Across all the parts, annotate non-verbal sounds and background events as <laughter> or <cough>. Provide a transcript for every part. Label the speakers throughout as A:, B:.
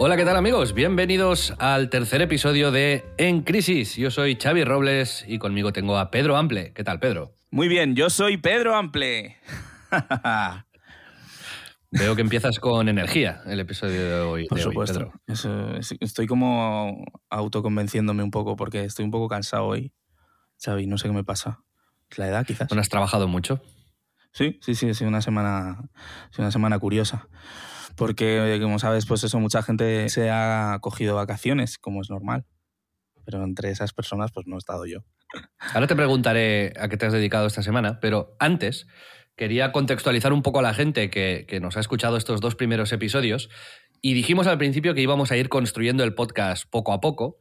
A: Hola, ¿qué tal amigos? Bienvenidos al tercer episodio de En Crisis. Yo soy Xavi Robles y conmigo tengo a Pedro Ample. ¿Qué tal, Pedro?
B: Muy bien, yo soy Pedro Ample. <laughs>
A: Veo que empiezas con energía el episodio de hoy.
B: Por
A: de hoy,
B: supuesto.
A: Pedro.
B: Eso, estoy como autoconvenciéndome un poco porque estoy un poco cansado hoy. Xavi, no sé qué me pasa. ¿Es la edad, quizás?
A: Bueno, has trabajado mucho.
B: Sí, sí, sí, ha sido una semana, ha sido una semana curiosa. Porque, como sabes, pues eso, mucha gente se ha cogido vacaciones, como es normal. Pero entre esas personas, pues no he estado yo. <laughs>
A: Ahora te preguntaré a qué te has dedicado esta semana, pero antes quería contextualizar un poco a la gente que, que nos ha escuchado estos dos primeros episodios y dijimos al principio que íbamos a ir construyendo el podcast poco a poco.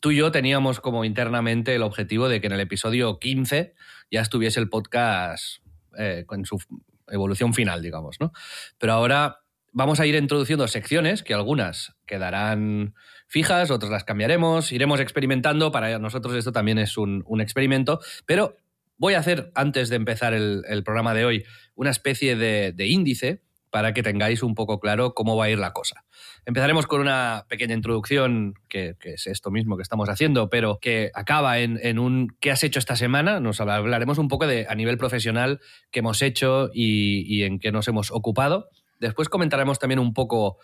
A: Tú y yo teníamos como internamente el objetivo de que en el episodio 15 ya estuviese el podcast eh, con su evolución final, digamos, ¿no? Pero ahora vamos a ir introduciendo secciones que algunas quedarán fijas, otras las cambiaremos, iremos experimentando. Para nosotros esto también es un, experimento, pero voy a hacer, antes de empezar el, programa de hoy, una especie de, índice para que tengáis un poco claro cómo va a ir la cosa. Empezaremos con una pequeña introducción, que, es esto mismo que estamos haciendo, pero que acaba en, un ¿qué has hecho esta semana? Nos hablaremos un poco de a nivel profesional qué hemos hecho y en qué nos hemos ocupado. Después comentaremos también un poco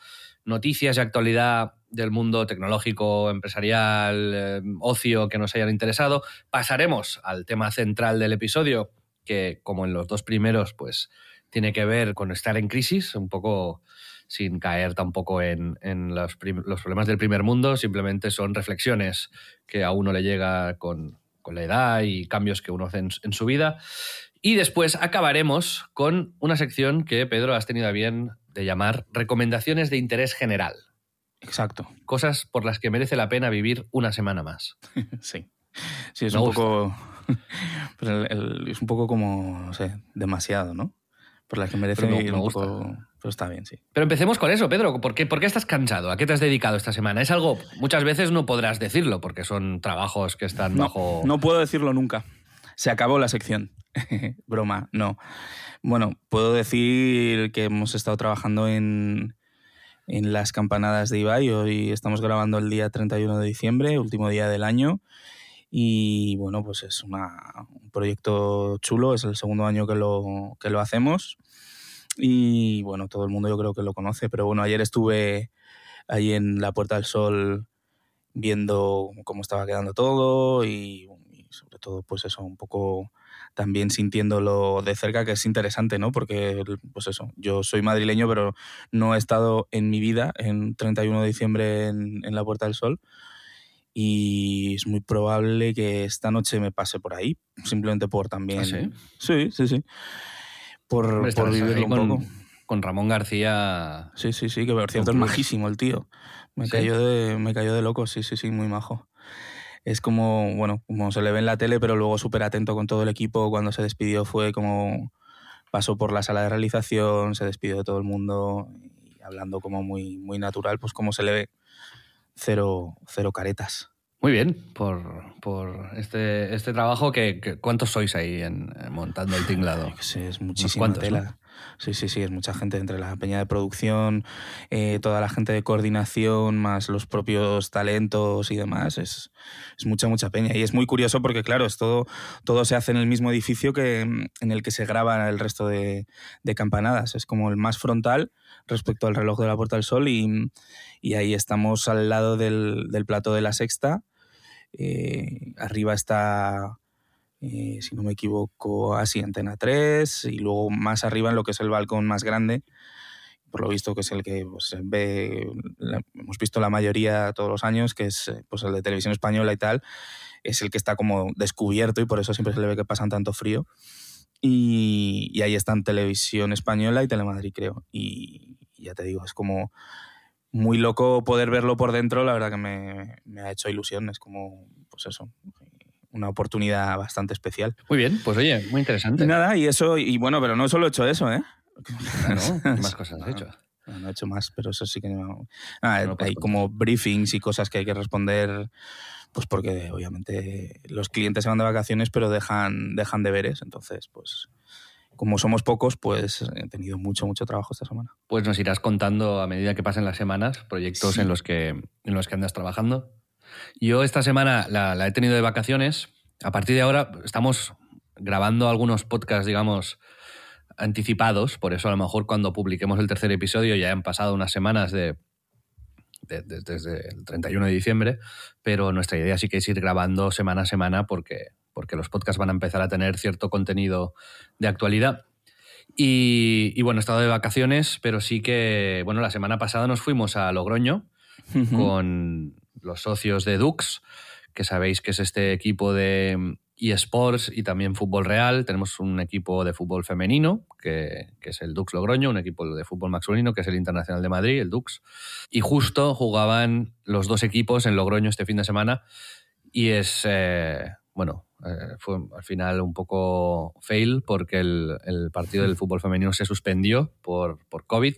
A: noticias y actualidad del mundo tecnológico, empresarial, eh, ocio que nos hayan interesado. Pasaremos al tema central del episodio, que como en los dos primeros, pues tiene que ver con estar en crisis, un poco sin caer tampoco en, los, los problemas del primer mundo, simplemente son reflexiones que a uno le llega con, la edad y cambios que uno hace en su vida. Y después acabaremos con una sección que Pedro has tenido a bien de llamar recomendaciones de interés general.
B: Exacto.
A: Cosas por las que merece la pena vivir una semana más. <laughs>
B: Sí. Sí, es
A: Me
B: un
A: gusta.
B: poco. <laughs> pues el- el- es un poco como, no sé, demasiado, ¿no? Por la que merece
A: Pero me-
B: ir
A: me
B: un
A: gusta.
B: poco. Pero está bien, sí.
A: Pero empecemos con eso, Pedro. ¿Por qué, por qué estás cansado? ¿A qué te has dedicado esta semana? Es algo, muchas veces no podrás decirlo porque son trabajos que están
B: No,
A: bajo...
B: no puedo decirlo nunca. Se acabó la sección. <laughs> Broma, no. Bueno, puedo decir que hemos estado trabajando en, en las campanadas de Ibai. Hoy estamos grabando el día 31 de diciembre, último día del año. Y bueno, pues es una- un proyecto chulo, es el segundo año que lo, que lo hacemos. Y bueno, todo el mundo yo creo que lo conoce, pero bueno, ayer estuve ahí en la Puerta del Sol viendo cómo estaba quedando todo y, sobre todo pues eso, un poco también sintiéndolo de cerca, que es interesante, ¿no? Porque pues eso, yo soy madrileño, pero no he estado en mi vida en 31 de diciembre en, en la Puerta del Sol y es muy probable que esta noche me pase por ahí, simplemente por también...
A: ¿Ah, sí?
B: Sí, sí, sí. Por,
A: Hombre,
B: por vivirlo un
A: con,
B: poco.
A: con Ramón García.
B: Sí, sí, sí, que por cierto es majísimo el tío. Me,
A: ¿Sí?
B: cayó de, me cayó de loco, sí, sí, sí, muy majo. Es como, bueno, como se le ve en la tele, pero luego súper atento con todo el equipo. Cuando se despidió fue como, pasó por la sala de realización, se despidió de todo el mundo y hablando como muy, muy natural, pues como se le ve, cero, cero caretas.
A: Muy bien, por, por este, este trabajo que, que- ¿Cuántos sois ahí en, montando el tinglado?
B: Sé, es muchísima tela. Sí, sí, sí, es mucha gente entre la peña de producción, eh, toda la gente de coordinación, más los propios talentos y demás. Es, es mucha, mucha peña. Y es muy curioso porque, claro, es todo, todo se hace en el mismo edificio que, mm, en el que se graba el resto de, de campanadas. Es como el más frontal respecto al reloj de la Puerta del Sol y, y ahí estamos al lado del, del plato de la sexta. Eh, arriba está eh, si no me equivoco, así Antena 3, y luego más arriba en lo que es el balcón más grande, por lo visto, que es el que pues, ve, hemos visto la mayoría todos los años, que es pues, el de televisión española y tal, es el que está como descubierto y por eso siempre se le ve que pasan tanto frío. Y, ahí están Televisión Española y Telemadrid, creo. Y, ya te digo, es como muy loco poder verlo por dentro, la verdad que me, me ha hecho ilusión, es como, pues eso, una oportunidad bastante especial.
A: Muy bien, pues oye, muy interesante.
B: Y nada, y eso, y bueno, pero no solo he hecho eso, ¿eh?
A: no, <laughs> más cosas has hecho.
B: No, he hecho más, pero eso sí que no. hay como briefings y cosas que hay que responder, pues porque obviamente los clientes se van de vacaciones, pero dejan, dejan deberes. Entonces, pues como somos pocos, pues he tenido mucho, mucho trabajo esta semana.
A: Pues nos irás contando a medida que pasen las semanas proyectos en, los que, en los que andas trabajando. Yo esta semana la, la he tenido de vacaciones. A partir de ahora estamos grabando algunos podcasts, digamos, anticipados, por eso a lo mejor cuando publiquemos el tercer episodio ya han pasado unas semanas de, desde el 31 de diciembre, pero nuestra idea sí que es ir grabando semana a semana porque, porque los podcasts van a empezar a tener cierto contenido de actualidad. Y, bueno, he estado de vacaciones, pero sí que, bueno, la semana pasada nos fuimos a Logroño con los socios de Dux, que sabéis que es este equipo de eSports y también fútbol real. Tenemos un equipo de fútbol femenino, que, es el Dux Logroño, un equipo de fútbol masculino, que es el Internacional de Madrid, el Dux. Y justo jugaban los dos equipos en Logroño este fin de semana. Y es, eh, bueno, eh, fue al final un poco fail porque el, partido del fútbol femenino se suspendió por, por COVID.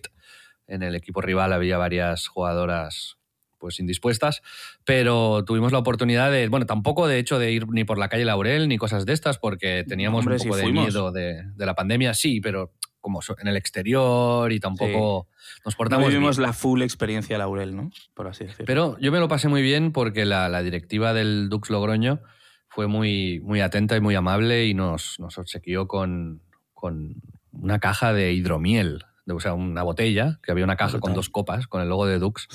A: En el equipo rival había varias jugadoras pues indispuestas, pero tuvimos la oportunidad de, bueno, tampoco de hecho de ir ni por la calle Laurel ni cosas de estas, porque teníamos un poco de miedo de, la pandemia, sí, pero como en el exterior y tampoco nos portamos.
B: No vivimos la full experiencia Laurel, ¿no? Por así decirlo.
A: Pero yo me lo pasé muy bien porque la, directiva del Dux Logroño fue muy, muy atenta y muy amable y nos, nos obsequió con, con una caja de hidromiel o sea, una botella, que había una caja con dos copas, con el logo de Dux,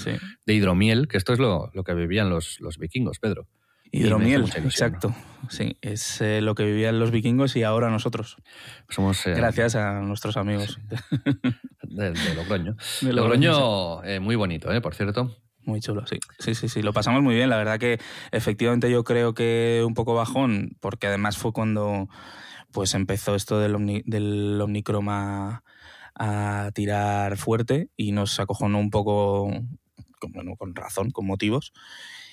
A: de hidromiel, que esto es lo, lo que bebían los, los vikingos, Pedro.
B: Hidromiel, exacto. Sí, es eh, lo que vivían los vikingos y ahora nosotros.
A: Somos,
B: eh, Gracias a nuestros amigos. <laughs>
A: De, Logroño. Logroño, eh, muy bonito, por cierto.
B: Muy chulo, sí. Sí, sí, sí. Lo pasamos muy bien. La verdad que efectivamente yo creo que un poco bajón, porque además fue cuando pues empezó esto del, del omnicroma a tirar fuerte y nos acojonó un poco, bueno, con razón, con motivos.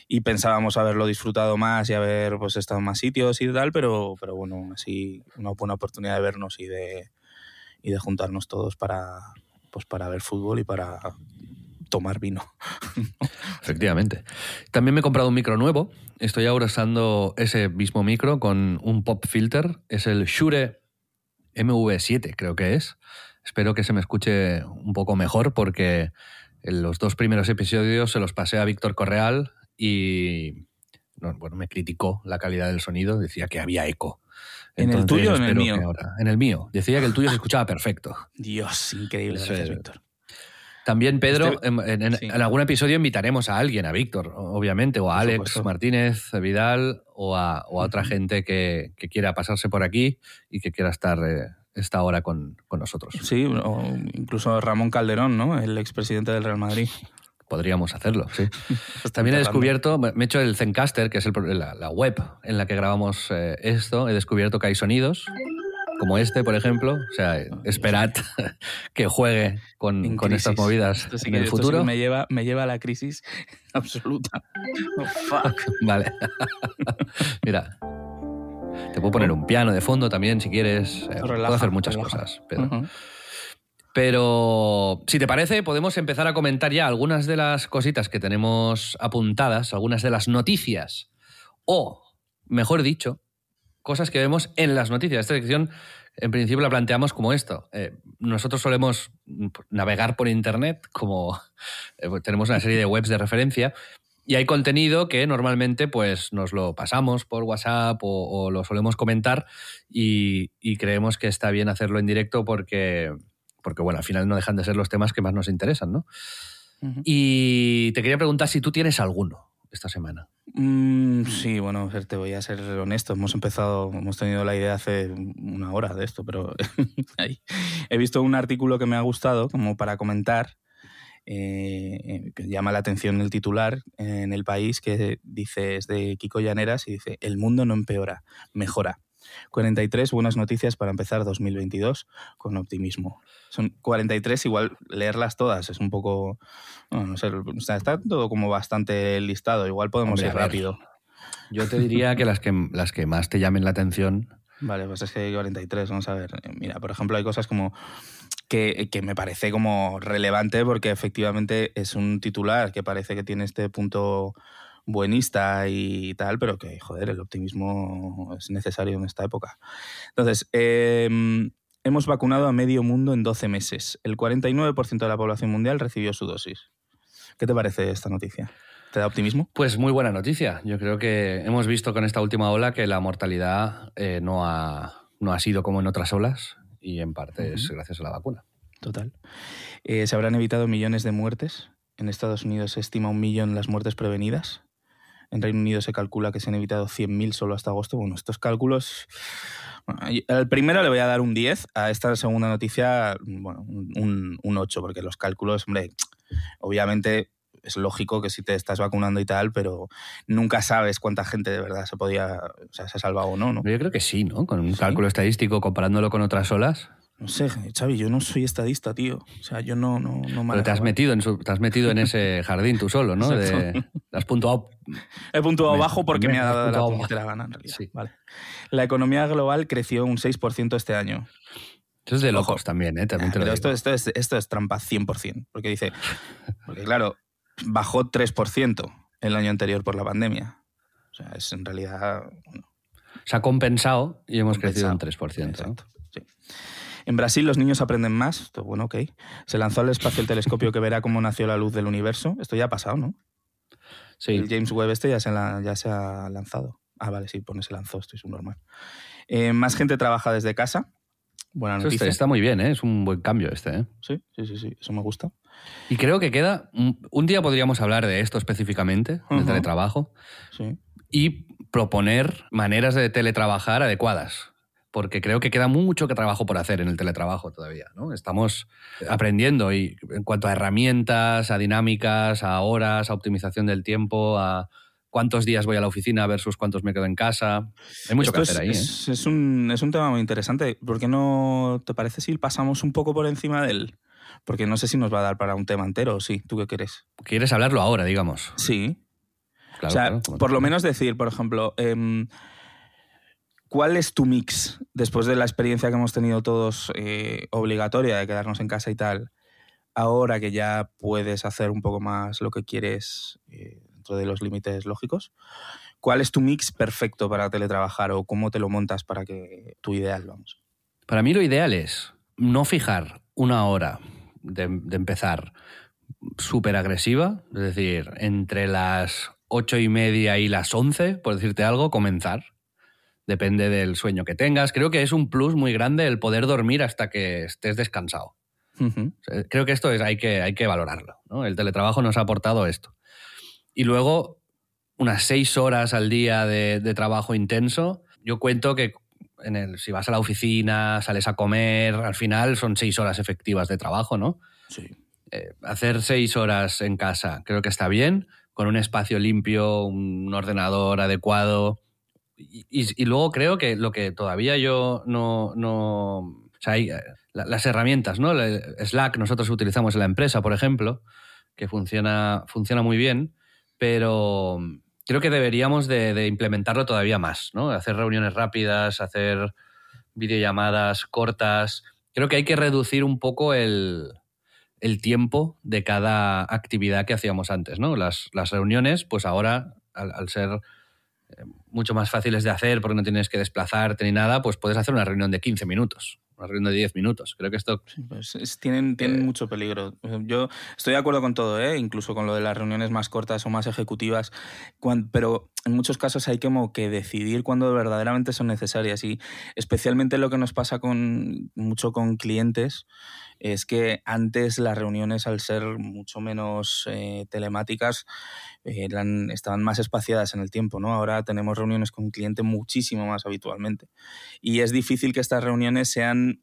B: Y pensábamos haberlo disfrutado más y haber pues, estado en más sitios y tal, pero, pero bueno, así una buena oportunidad de vernos y de, y de juntarnos todos para, pues, para ver fútbol y para tomar vino. <laughs>
A: Efectivamente. También me he comprado un micro nuevo. Estoy ahora usando ese mismo micro con un pop filter. Es el Shure MV7, creo que es. Espero que se me escuche un poco mejor porque en los dos primeros episodios se los pasé a Víctor Correal y bueno, me criticó la calidad del sonido, decía que había eco.
B: ¿En el tuyo o en el mío?
A: en el mío. Decía que el tuyo se escuchaba perfecto.
B: Dios, increíble. Gracias, Víctor.
A: También, Pedro, este, en, algún episodio invitaremos a alguien, a Víctor, obviamente, o a Alex Martínez Vidal, o a, otra gente que, quiera pasarse por aquí y que quiera estar eh, está ahora con, nosotros.
B: Sí, o incluso Ramón Calderón, ¿no? El expresidente del Real Madrid. <laughs>
A: Podríamos hacerlo, sí. <laughs> También he descubierto, me he hecho el Zencaster, que es la, web en la que grabamos eh, esto, he descubierto que hay sonidos, como este, por ejemplo. O sea, esperad <laughs> que juegue con, con estas movidas en el futuro.
B: me, lleva, me lleva a la crisis absoluta. Oh, fuck.
A: Vale. Mira, te puedo poner un piano de fondo también si quieres. Eh, puedo hacer muchas cosas. Pero si te parece, podemos empezar a comentar ya algunas de las cositas que tenemos apuntadas, algunas de las noticias, o, mejor dicho, cosas que vemos en las noticias. Esta sección, en principio, la planteamos como esto. Eh, nosotros solemos navegar por Internet, como eh, tenemos una serie de webs de referencia, y hay contenido que normalmente pues nos lo pasamos por WhatsApp o, lo solemos comentar y, creemos que está bien hacerlo en directo porque, porque, bueno, al final no dejan de ser los temas que más nos interesan, ¿no? Y te quería preguntar si tú tienes alguno. esta semana.
B: Mm, sí, bueno, te voy a ser honesto. Hemos empezado, hemos tenido la idea hace una hora de esto, pero <laughs> he visto un artículo que me ha gustado como para comentar, eh, que llama la atención el titular en el país, que dice, es de Kiko Llaneras y dice, el mundo no empeora, mejora. 43 buenas noticias para empezar 2022 con optimismo. Son 43, igual leerlas todas es un poco. no sé, está todo como bastante listado. Igual podemos ir rápido.
A: Yo te diría que las, que las que más te llamen la atención.
B: Vale, pues es que hay 43, vamos a ver. Mira, por ejemplo, hay cosas como que, me parece como relevante porque efectivamente es un titular que parece que tiene este punto buenista y tal, pero que, joder, el optimismo es necesario en esta época. Entonces, em, hemos vacunado a medio mundo en 12 meses. El 49% de la población mundial recibió su dosis. ¿Qué te parece esta noticia? ¿Te da optimismo?
A: Pues muy buena noticia. Yo creo que hemos visto con esta última ola que la mortalidad eh, no, ha, no ha sido como en otras olas y en parte es gracias a la vacuna.
B: Total. Eh, se habrán evitado millones de muertes. En Estados Unidos se estima un millón las muertes prevenidas. En Reino Unido se calcula que se han evitado 100.000 solo hasta agosto. Bueno, estos cálculos... al primero le voy a dar un 10, a esta segunda noticia, bueno, un, un 8, porque los cálculos, hombre, obviamente es lógico que si te estás vacunando y tal, pero nunca sabes cuánta gente de verdad se podía, o sea, se ha salvado o no, ¿no?
A: Yo creo que sí, ¿no? Con un cálculo estadístico comparándolo con otras olas.
B: No sé, Xavi, yo no soy estadista, tío. O sea, yo no, no, no
A: Pero te has, metido en te has metido en ese <laughs> jardín tú solo, ¿no? De, has puntuado...
B: He puntuado bajo porque me, ha dado la, la gana, en realidad. Sí. Vale. La economía global creció un 6% este año.
A: Esto es de locos también, ¿eh? También
B: pero esto, esto, es, esto es trampa 100%. Porque dice... Porque claro, bajó 3% el año anterior por la pandemia. O sea, es en realidad...
A: Se ha compensado y hemos crecido un 3%.
B: Exacto, sí. En Brasil los niños aprenden más. bueno, ok. Se lanzó al espacio el telescopio que verá cómo nació la luz del universo. Esto ya ha pasado, ¿no?
A: Sí.
B: El James Webb este ya se, ya se ha lanzado. Ah, vale, sí, pone se lanzó, esto es un normal. Eh, más gente trabaja desde casa. Buena noticia.
A: está, muy bien, ¿eh? es un buen cambio este. ¿eh?
B: Sí, sí, sí, sí, eso me gusta.
A: Y creo que queda. Un día podríamos hablar de esto específicamente, del teletrabajo.
B: Sí.
A: Y proponer maneras de teletrabajar adecuadas porque creo que queda mucho que trabajo por hacer en el teletrabajo todavía. ¿no? Estamos aprendiendo y en cuanto a herramientas, a dinámicas, a horas, a optimización del tiempo, a cuántos días voy a la oficina versus cuántos me quedo en casa. Hay mucho que hacer ahí.
B: Es, ¿eh? es, un, es un tema muy interesante. ¿Por qué no te parece si pasamos un poco por encima de él? Porque no sé si nos va a dar para un tema entero, sí. ¿Tú qué quieres?
A: ¿Quieres hablarlo ahora, digamos?
B: Sí. Claro, o sea, por lo menos decir, por ejemplo, eh, ¿Cuál es tu mix después de la experiencia que hemos tenido todos eh, obligatoria de quedarnos en casa y tal? Ahora que ya puedes hacer un poco más lo que quieres eh, dentro de los límites lógicos, ¿cuál es tu mix perfecto para teletrabajar o cómo te lo montas para que tu ideal, vamos?
A: Para mí lo ideal es no fijar una hora de, de empezar súper agresiva, es decir, entre las ocho y media y las once, por decirte algo, comenzar depende del sueño que tengas. Creo que es un plus muy grande el poder dormir hasta que estés descansado. Creo que esto es, hay, que, hay que valorarlo. El teletrabajo nos ha aportado esto. Y luego, unas seis horas al día de, trabajo intenso. Yo cuento que en el, si vas a la oficina, sales a comer, al final son seis horas efectivas de trabajo, ¿no?
B: Sí.
A: Eh, hacer seis horas en casa creo que está bien, con un espacio limpio, un ordenador adecuado, y, luego creo que lo que todavía yo no... no o sea, hay, eh, las herramientas, ¿no? Slack nosotros utilizamos en la empresa, por ejemplo, que funciona, funciona muy bien, pero creo que deberíamos de, implementarlo todavía más, ¿no? Hacer reuniones rápidas, hacer videollamadas cortas. Creo que hay que reducir un poco el, el tiempo de cada actividad que hacíamos antes, ¿no? Las, las reuniones, pues ahora, al ser mucho más fáciles de hacer porque no tienes que desplazarte ni nada, pues puedes hacer una reunión de 15 minutos, reunión de 10 minutos. Creo que esto...
B: Pues tienen tienen eh, mucho peligro. Yo estoy de acuerdo con todo, ¿eh? incluso con lo de las reuniones más cortas o más ejecutivas, pero en muchos casos hay como que decidir cuándo verdaderamente son necesarias y especialmente lo que nos pasa con mucho con clientes es que antes las reuniones al ser mucho menos eh, telemáticas eran, estaban más espaciadas en el tiempo. Ahora tenemos reuniones con cliente muchísimo más habitualmente y es difícil que estas reuniones sean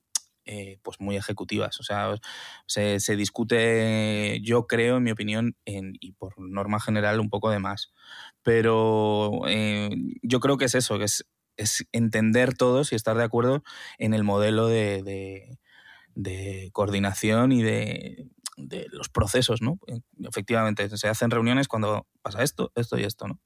B: eh, pues muy ejecutivas. O sea, se, se, discute, yo creo, en mi opinión, y por norma general, un poco de más. Pero eh, yo creo que es eso, que es, es, entender todos y estar de acuerdo en el modelo de, de, de coordinación y de, de, los procesos, ¿no? Efectivamente, se hacen reuniones cuando pasa esto, esto y esto, ¿no?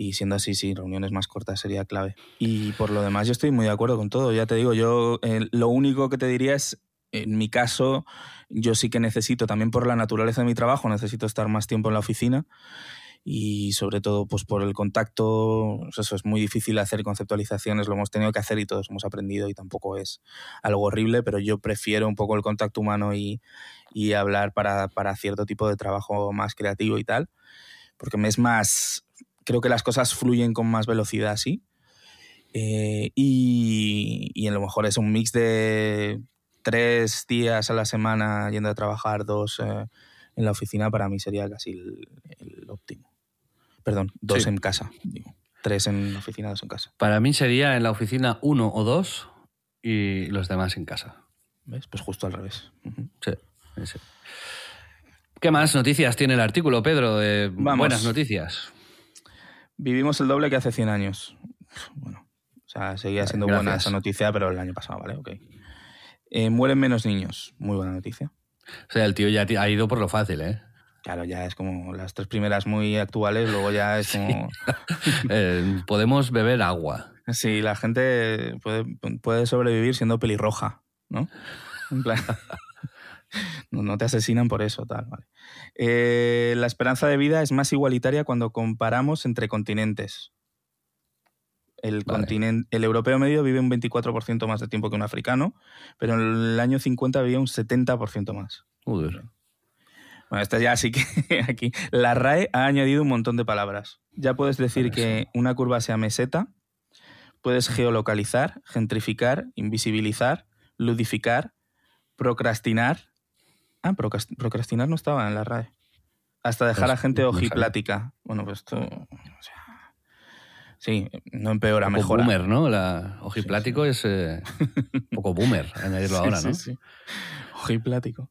B: Y siendo así, sí, reuniones más cortas sería clave. Y por lo demás, yo estoy muy de acuerdo con todo. Ya te digo, yo eh, lo único que te diría es, en mi caso, yo sí que necesito, también por la naturaleza de mi trabajo, necesito estar más tiempo en la oficina y sobre todo pues por el contacto, pues eso es muy difícil hacer conceptualizaciones, lo hemos tenido que hacer y todos hemos aprendido y tampoco es algo horrible, pero yo prefiero un poco el contacto humano y, y hablar para, para, cierto tipo de trabajo más creativo y tal, porque me es más, creo que las cosas fluyen con más velocidad así. Eh, y, y, a lo mejor es un mix de tres días a la semana yendo a trabajar, dos eh, en la oficina, para mí sería casi el, el óptimo. Perdón, dos sí. en casa. Digo. Tres en la oficina, dos en casa.
A: Para mí sería en la oficina uno o dos y los demás en casa.
B: ¿Ves? Pues justo al revés. Uh -huh.
A: sí, sí. ¿Qué más noticias tiene el artículo, Pedro? De buenas noticias.
B: Vivimos el doble que hace 100 años. Bueno, o sea, seguía siendo Gracias. buena esa noticia, pero el año pasado, ¿vale? Ok. Eh, mueren menos niños. Muy buena noticia.
A: O sea, el tío ya ha ido por lo fácil, ¿eh?
B: Claro, ya es como las tres primeras muy actuales, luego ya es como...
A: Sí. <laughs> eh, podemos beber agua.
B: Sí, la gente puede, puede sobrevivir siendo pelirroja, ¿no? En plan... <laughs> <laughs> no, no, te asesinan por eso, tal, vale. Eh, la esperanza de vida es más igualitaria cuando comparamos entre continentes. El, vale. continente, el europeo medio vive un 24% más de tiempo que un africano, pero en el año 50 vivía un 70% más.
A: Joder.
B: Bueno, esta ya sí que <laughs> aquí. La RAE ha añadido un montón de palabras. Ya puedes decir que una curva sea meseta, puedes geolocalizar, gentrificar, invisibilizar, ludificar, procrastinar. Ah, procrastinar no estaba en la RAE. Hasta dejar pues, a gente ojiplática. Bueno, pues esto. O sea, Sí, no empeora,
A: un
B: mejora.
A: boomer, ¿no? La ojiplático sí, sí. es eh, un <laughs> poco boomer añadirlo
B: sí,
A: ahora, ¿no?
B: Sí, sí. Ojiplático.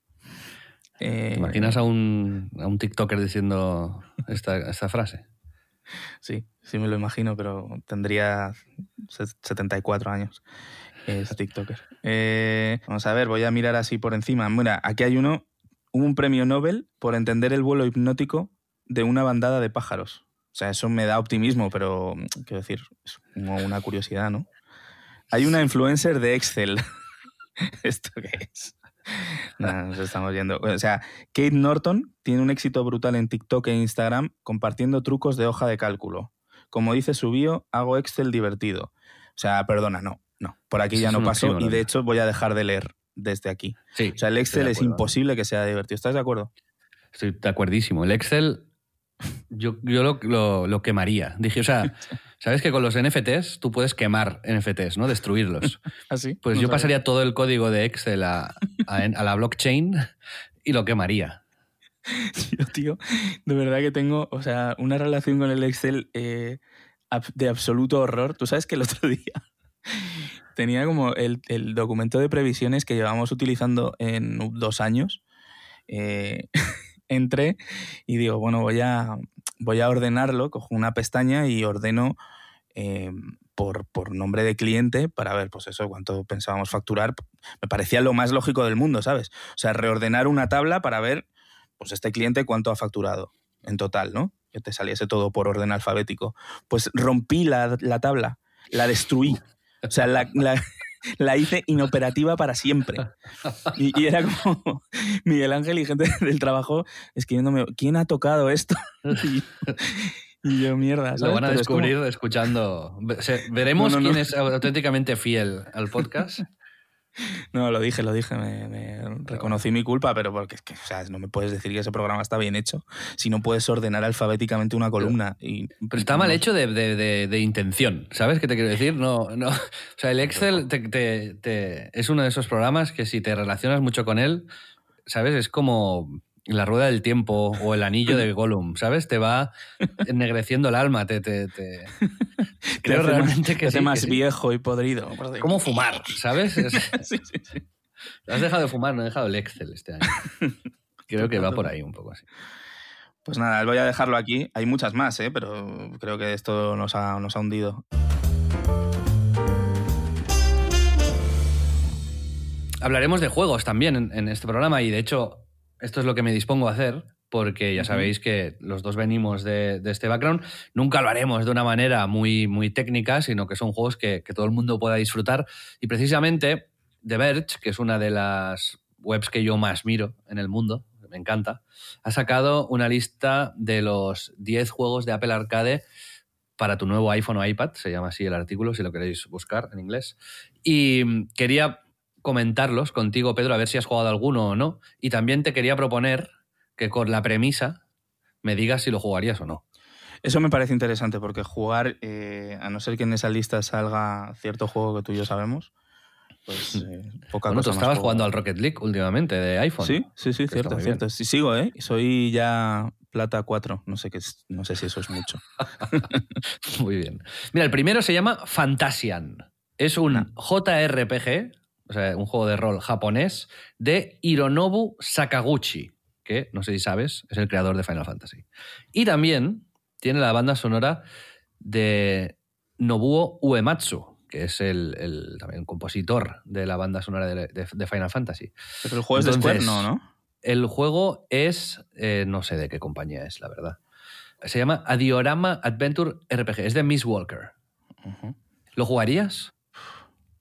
A: Eh... ¿Te imaginas a un, a un TikToker diciendo esta, esta frase?
B: Sí, sí me lo imagino, pero tendría 74 años ese TikToker. Eh, vamos a ver, voy a mirar así por encima. Mira, aquí hay uno, un premio Nobel por entender el vuelo hipnótico de una bandada de pájaros. O sea, eso me da optimismo, pero quiero decir, es como una curiosidad, ¿no? Hay una influencer de Excel. <laughs> ¿Esto qué es? No, nos estamos yendo. O sea, Kate Norton tiene un éxito brutal en TikTok e Instagram compartiendo trucos de hoja de cálculo. Como dice su bio, hago Excel divertido. O sea, perdona, no, no. Por aquí ya no pasó y de hecho voy a dejar de leer desde aquí.
A: Sí,
B: o sea, el Excel es imposible que sea divertido. ¿Estás de acuerdo?
A: Estoy de acuerdísimo. El Excel yo, yo lo, lo, lo, quemaría. Dije, o sea, <laughs> ¿sabes que con los NFTs tú puedes quemar NFTs, ¿no? Destruirlos. <laughs>
B: ¿Así?
A: Pues no yo sabía. pasaría todo el código de Excel a, a, a, la blockchain y lo quemaría. <laughs>
B: Yo, tío, de verdad que tengo, o sea, una relación con el Excel eh, de absoluto horror. Tú sabes que el otro día tenía como el, el documento de previsiones que llevamos utilizando en dos años. Eh, <laughs> entré y digo, bueno, voy a, voy a ordenarlo, cojo una pestaña y ordeno eh, por, por, nombre de cliente para ver, pues eso, cuánto pensábamos facturar. Me parecía lo más lógico del mundo, ¿sabes? O sea, reordenar una tabla para ver, pues este cliente cuánto ha facturado en total, ¿no? Que te saliese todo por orden alfabético. Pues rompí la, la tabla, la destruí. O sea, la, la la hice inoperativa para siempre. Y, y, era como Miguel Ángel y gente del trabajo escribiéndome, ¿quién ha tocado esto? Y, y yo, mierda.
A: ¿sabes? Lo van a Pero descubrir como... escuchando. Veremos no, no, no. quién es auténticamente fiel al podcast. <laughs>
B: No, lo dije, lo dije, me, reconocí mi culpa, pero porque es que, o sea, no me puedes decir que ese programa está bien hecho si no puedes ordenar alfabéticamente una columna. Y,
A: pero está mal hecho de, de, de, intención, ¿sabes qué te quiero decir? No, no. <laughs> O sea, el Excel te, te, es uno de esos programas que si te relacionas mucho con él, ¿sabes? Es como la rueda del tiempo o el anillo de <laughs> Gollum, ¿sabes? Te va ennegreciendo el alma, te, te, te... <laughs>
B: creo realmente que te hace más viejo y podrido.
A: ¿Cómo fumar, sabes? <laughs> sí, sí, sí. Has dejado de fumar, no he dejado el Excel este año. Creo que va por ahí un poco así.
B: Pues nada, voy a dejarlo aquí. Hay muchas más, ¿eh? pero creo que esto nos ha, nos ha hundido.
A: Hablaremos de juegos también en, en este programa y de hecho esto es lo que me dispongo a hacer, porque ya sabéis que los dos venimos de, este background. Nunca lo haremos de una manera muy, muy técnica, sino que son juegos que, todo el mundo pueda disfrutar. Y precisamente The Verge, que es una de las webs que yo más miro en el mundo, me encanta, ha sacado una lista de los 10 juegos de Apple Arcade para tu nuevo iPhone o iPad, se llama así el artículo si lo queréis buscar en inglés. Y quería comentarlos contigo, Pedro, a ver si has jugado alguno o no. Y también te quería proponer que con la premisa me digas si lo jugarías o no.
B: Eso me parece interesante porque jugar, eh, a no ser que en esa lista salga cierto juego que tú y yo sabemos, pues eh, poca
A: bueno,
B: cosa
A: tú estabas jugando al Rocket League últimamente de iPhone.
B: Sí, sí, sí, cierto, cierto. Sí, sigo, ¿eh? Soy ya plata 4, no sé, qué, no sé si eso es mucho. <laughs>
A: Muy bien. Mira, el primero se llama Fantasian. Es un ah. JRPG o sea, un juego de rol japonés de Hironobu Sakaguchi, que no sé si sabes, es el creador de Final Fantasy. Y también tiene la banda sonora de Nobuo Uematsu, que es el, también compositor de la banda sonora de, Final Fantasy.
B: Pero el juego es de Square, no, ¿no?
A: El juego es, eh, no sé de qué compañía es, la verdad. Se llama Adiorama Adventure RPG, es de Miss Walker. ¿Lo jugarías?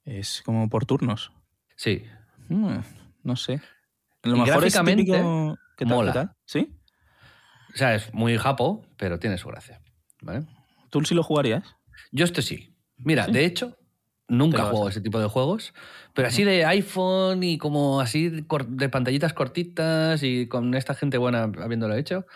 B: Es como por turnos.
A: Sí.
B: Mm, no sé. Lo mejor es típico...
A: ¿Qué mola.
B: ¿Sí?
A: O sea, es muy japo, pero tiene su gracia. ¿vale?
B: ¿Tú sí lo jugarías?
A: Yo este sí. Mira, de hecho, nunca juego ese tipo de juegos, pero así de iPhone y como así de pantallitas cortitas y con esta gente buena habiéndolo hecho,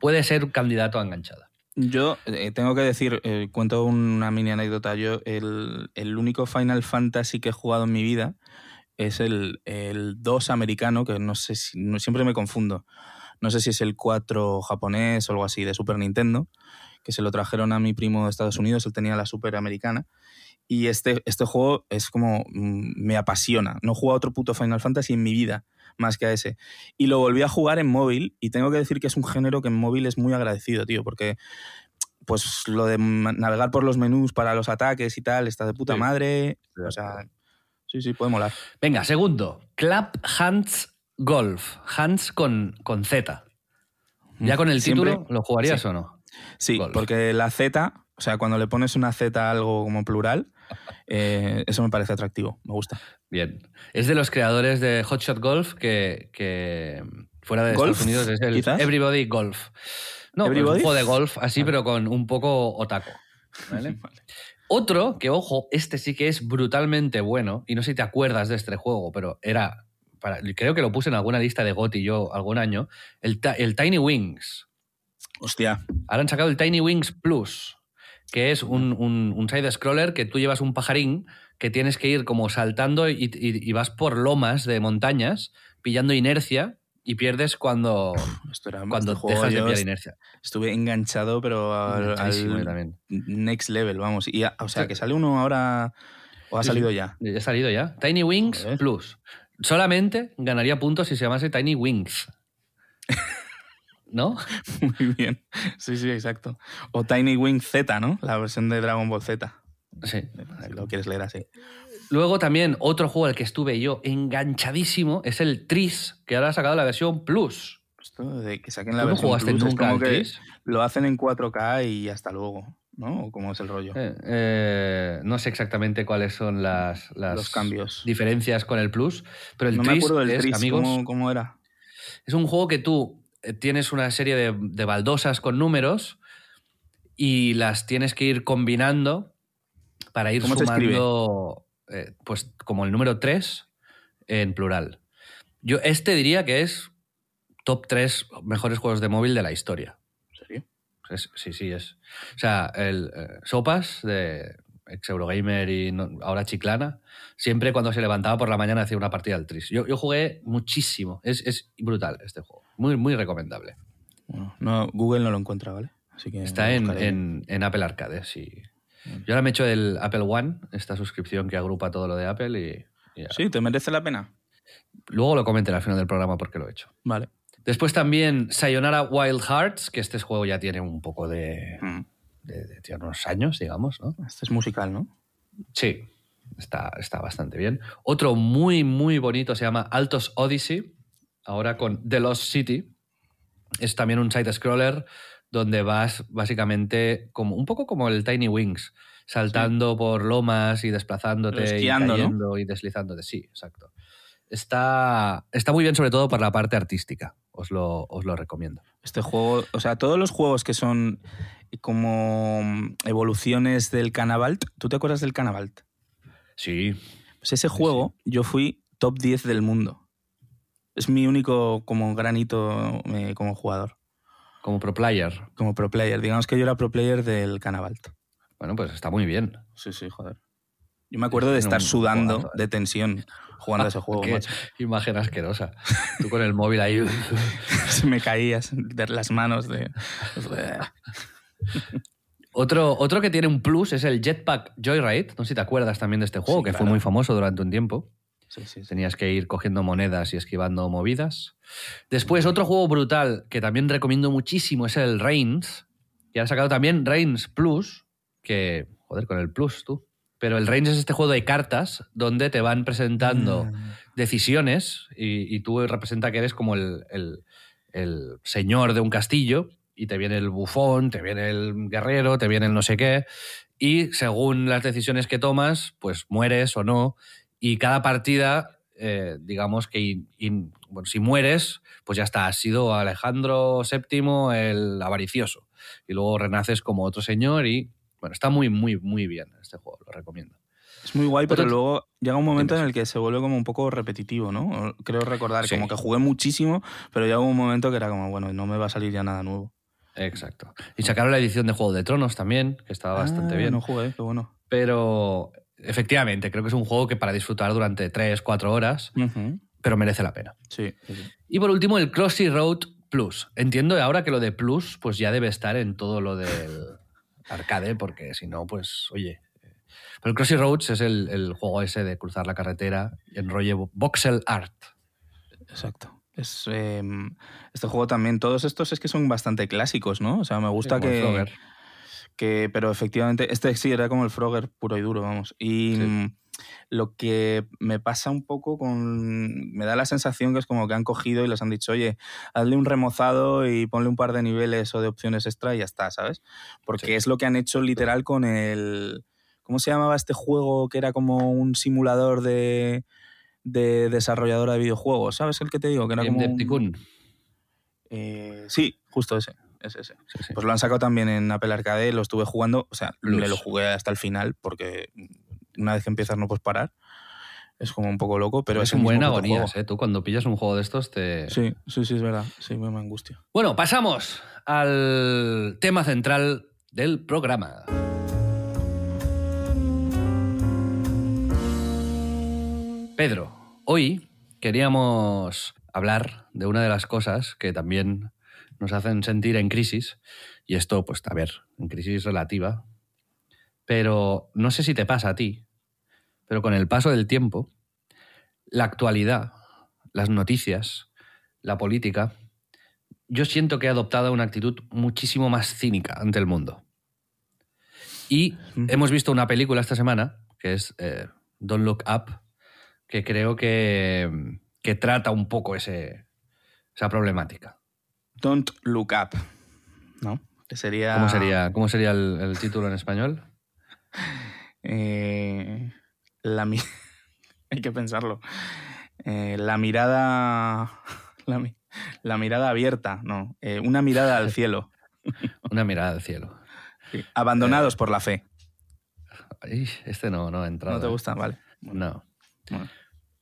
A: puede ser candidato a enganchada.
B: Yo eh, tengo que decir, eh, cuento una mini anécdota. Yo, el, el, único Final Fantasy que he jugado en mi vida es el, el 2 americano, que no sé si. siempre me confundo. No sé si es el 4 japonés o algo así de Super Nintendo, que se lo trajeron a mi primo de Estados Unidos, él tenía la Super americana. Y este, este juego es como. Mm, me apasiona. No he jugado otro puto Final Fantasy en mi vida más que a ese. Y lo volví a jugar en móvil y tengo que decir que es un género que en móvil es muy agradecido, tío, porque pues lo de navegar por los menús para los ataques y tal está de puta madre. O sea, Sí, sí, puede molar.
A: Venga, segundo. Clap Hands Golf. Hands con, con Z. ¿Ya con el título lo jugarías o no?
B: Sí, porque la Z, o sea, cuando le pones una Z a algo como plural, eh, eso me parece atractivo, me gusta.
A: Bien. Es de los creadores de Hotshot Golf que, que fuera de Estados Unidos es el Everybody Golf. No, un juego de golf así, pero con un poco otaco. <laughs> ¿vale? Otro, que ojo, este sí que es brutalmente bueno, y no sé si te acuerdas de este juego, pero era, para, creo que lo puse en alguna lista de GOTY yo algún año, el, Tiny Wings.
B: Hostia.
A: Ahora han sacado el Tiny Wings Plus, que es un, un, side-scroller que tú llevas un pajarín que tienes que ir como saltando y vas por lomas de montañas, pillando inercia y pierdes cuando, cuando dejas de pillar inercia.
B: Estuve enganchado, pero al, next level, vamos. Y, o sea, que sale uno ahora o ha salido ya.
A: Ya ha salido ya. Tiny Wings Plus. Solamente ganaría puntos si se llamase Tiny Wings. <laughs> ¿No? <laughs>
B: Muy bien. Sí, sí, exacto. O Tiny Wings Z, ¿no? La versión de Dragon Ball Z.
A: Sí.
B: Si lo quieres leer así.
A: Luego también otro juego al que estuve yo enganchadísimo es el Tris, que ahora ha sacado la versión Plus.
B: Esto de que saquen la versión jugaste Plus nunca es lo hacen en 4K y hasta luego, ¿no? cómo es el rollo?
A: Eh, eh, no sé exactamente cuáles son las,
B: los cambios.
A: diferencias con el Plus, pero el
B: no
A: Tris,
B: me acuerdo del Tris, amigos, ¿cómo, era?
A: Es un juego que tú tienes una serie de, de baldosas con números y las tienes que ir combinando para ir sumando eh, pues como el número 3 en plural. Yo este diría que es top 3 mejores juegos de móvil de la historia.
B: ¿En serio?
A: Es- sí, sí, es. O sea, el eh, Sopas de ex Eurogamer y no- ahora Chiclana, siempre cuando se levantaba por la mañana hacía una partida al Tris. Yo, yo jugué muchísimo. Es, es brutal este juego. Muy, muy recomendable.
B: Bueno, no, Google no lo encuentra, ¿vale? Así que
A: Está en, en- en Apple Arcade, sí. Yo ahora me he hecho el Apple One, esta suscripción que agrupa todo lo de Apple y.
B: Sí, ¿te merece la pena?
A: luego lo comenté al final del programa porque lo he hecho.
B: Vale.
A: Después también Sayonara Wild Hearts, que este juego ya tiene un poco de,
B: Mm.
A: de- de- tiene unos años, digamos, ¿no?
B: Este es musical, ¿no?
A: Sí, está, está bastante bien. Otro muy, muy bonito se llama Altos Odyssey, ahora con The Lost City. Es también un side-scroller donde vas básicamente como un poco como el Tiny Wings, saltando por lomas y desplazándote
B: esquiando,
A: y
B: ¿no?
A: cayendo y deslizándote. Sí, exacto. Está, está muy bien, sobre todo por la parte artística. Os lo, os lo recomiendo.
B: Este juego, o sea, todos los juegos que son como evoluciones del Canavalt, ¿tú te acuerdas del Canavalt?
A: Sí,
B: Pues ese juego yo fui top 10 del mundo. Es mi único como granito eh, como jugador,
A: como pro player.
B: como pro player. Digamos que yo era pro player del Canavalt.
A: Bueno, pues está muy bien.
B: Sí, sí, joder. Yo me acuerdo de estar sudando
A: ¿eh?
B: de tensión jugando a ese <laughs> juego,
A: Qué
B: macho.
A: imagen asquerosa. Tú con el móvil ahí. <laughs>
B: Se me caías de las manos de...
A: Otro, otro que tiene un plus es el Jetpack Joyride. No sé si te acuerdas también de este juego,
B: Sí,
A: que fue muy famoso durante un tiempo.
B: Sí, sí, sí.
A: Tenías que ir cogiendo monedas y esquivando movidas. Después, otro juego brutal que también recomiendo muchísimo es el Reigns. Y han sacado también Reigns Plus, que, joder, con el Plus tú. Pero el Reigns es este juego de cartas donde te van presentando
B: Mm.
A: decisiones y, y tú representa que eres como el, el- el señor de un castillo y te viene el bufón, te viene el guerrero, te viene el no sé qué y según las decisiones que tomas, pues mueres o no y cada partida, eh, digamos que in- in- bueno, si mueres, pues ya está, has sido Alejandro VII el avaricioso y luego renaces como otro señor y bueno, está muy, muy, muy bien este juego, lo recomiendo.
B: Es muy guay, pero luego llega un momento en el que se vuelve como un poco repetitivo, ¿no? Creo recordar
A: Sí.
B: como que jugué muchísimo, pero llega un momento que era como, bueno, no me va a salir ya nada nuevo.
A: Exacto. Y sacaron la edición de Juego de Tronos también, que estaba bastante
B: Ah,
A: bien.
B: No jugué, qué bueno.
A: Pero efectivamente, creo que es un juego que para disfrutar durante 3, 4 horas, pero merece la pena.
B: Sí, sí, sí.
A: Y por último, el Crossy Road Plus. Entiendo ahora que lo de Plus pues ya debe estar en todo lo del <laughs> arcade, porque si no, pues oye. Pero el Crossy Roads es el, el juego ese de cruzar la carretera en rollo voxel art.
B: Exacto. Es, eh, este juego también, todos estos es que son bastante clásicos, ¿no? O sea, me gusta
A: el
B: que. Que. Pero efectivamente, este sí era como el Frogger puro y duro, vamos. Y
A: Sí.
B: mm, lo que me pasa un poco con. Me da la sensación que es como que han cogido y les han dicho, oye, hazle un remozado y ponle un par de niveles o de opciones extra y ya está, ¿sabes? Porque
A: Sí.
B: es lo que han hecho literal con el. ¿Cómo se llamaba este juego que era como un simulador de, de desarrolladora de videojuegos? ¿Sabes el que te digo? Que era como. Un- eh, sí, justo ese. Ese.
A: Sí, sí.
B: Pues lo han sacado también en Apple Arcade, lo estuve jugando, o sea,
A: Plus.
B: me lo jugué hasta el final porque una vez que empiezas no puedes parar. Es como un poco loco, pero
A: es un buen agonías. ¿eh? Tú cuando pillas un juego de estos te...
B: Sí, sí, sí, es verdad. Sí, me angustia.
A: Bueno, pasamos al tema central del programa. Pedro, hoy queríamos hablar de una de las cosas que también nos hacen sentir en crisis, y esto, pues, a ver, en crisis relativa, pero no sé si te pasa a ti, pero con el paso del tiempo, la actualidad, las noticias, la política, yo siento que he adoptado una actitud muchísimo más cínica ante el mundo. Y hemos visto una película esta semana, que es eh, Don't Look Up, que creo que, que trata un poco ese, esa problemática.
B: Don't Look Up. ¿No? Que sería.
A: ¿Cómo sería, cómo sería el, el título en español? <laughs>
B: eh, la mi- <laughs> Hay que pensarlo. Eh, la mirada. <laughs> La, mi- la mirada abierta, no. eh, una mirada al cielo.
A: Una mirada al cielo.
B: Sí. Abandonados por la fe.
A: Este no, no ha entrado.
B: ¿No te gusta? Vale.
A: no.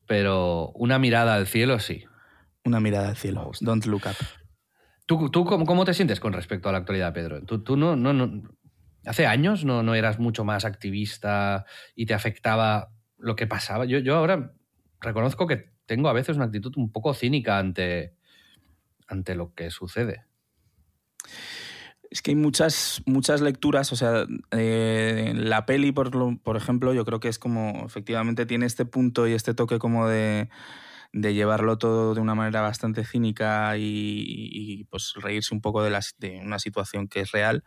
A: Pero una mirada al cielo sí.
B: Una mirada al cielo. Don't look up.
A: ¿Tú, tú cómo, te sientes con respecto a la actualidad, Pedro? ¿Tú, tú no, no, no, hace años no, no eras mucho más activista y te afectaba lo que pasaba? Yo, yo ahora reconozco que tengo a veces una actitud un poco cínica ante, ante lo que sucede.
B: Es que hay muchas, muchas lecturas, o sea, eh, la peli, por, por ejemplo, yo creo que es como, efectivamente tiene este punto y este toque como de, de llevarlo todo de una manera bastante cínica y, pues reírse un poco de, la, de, una situación que es real.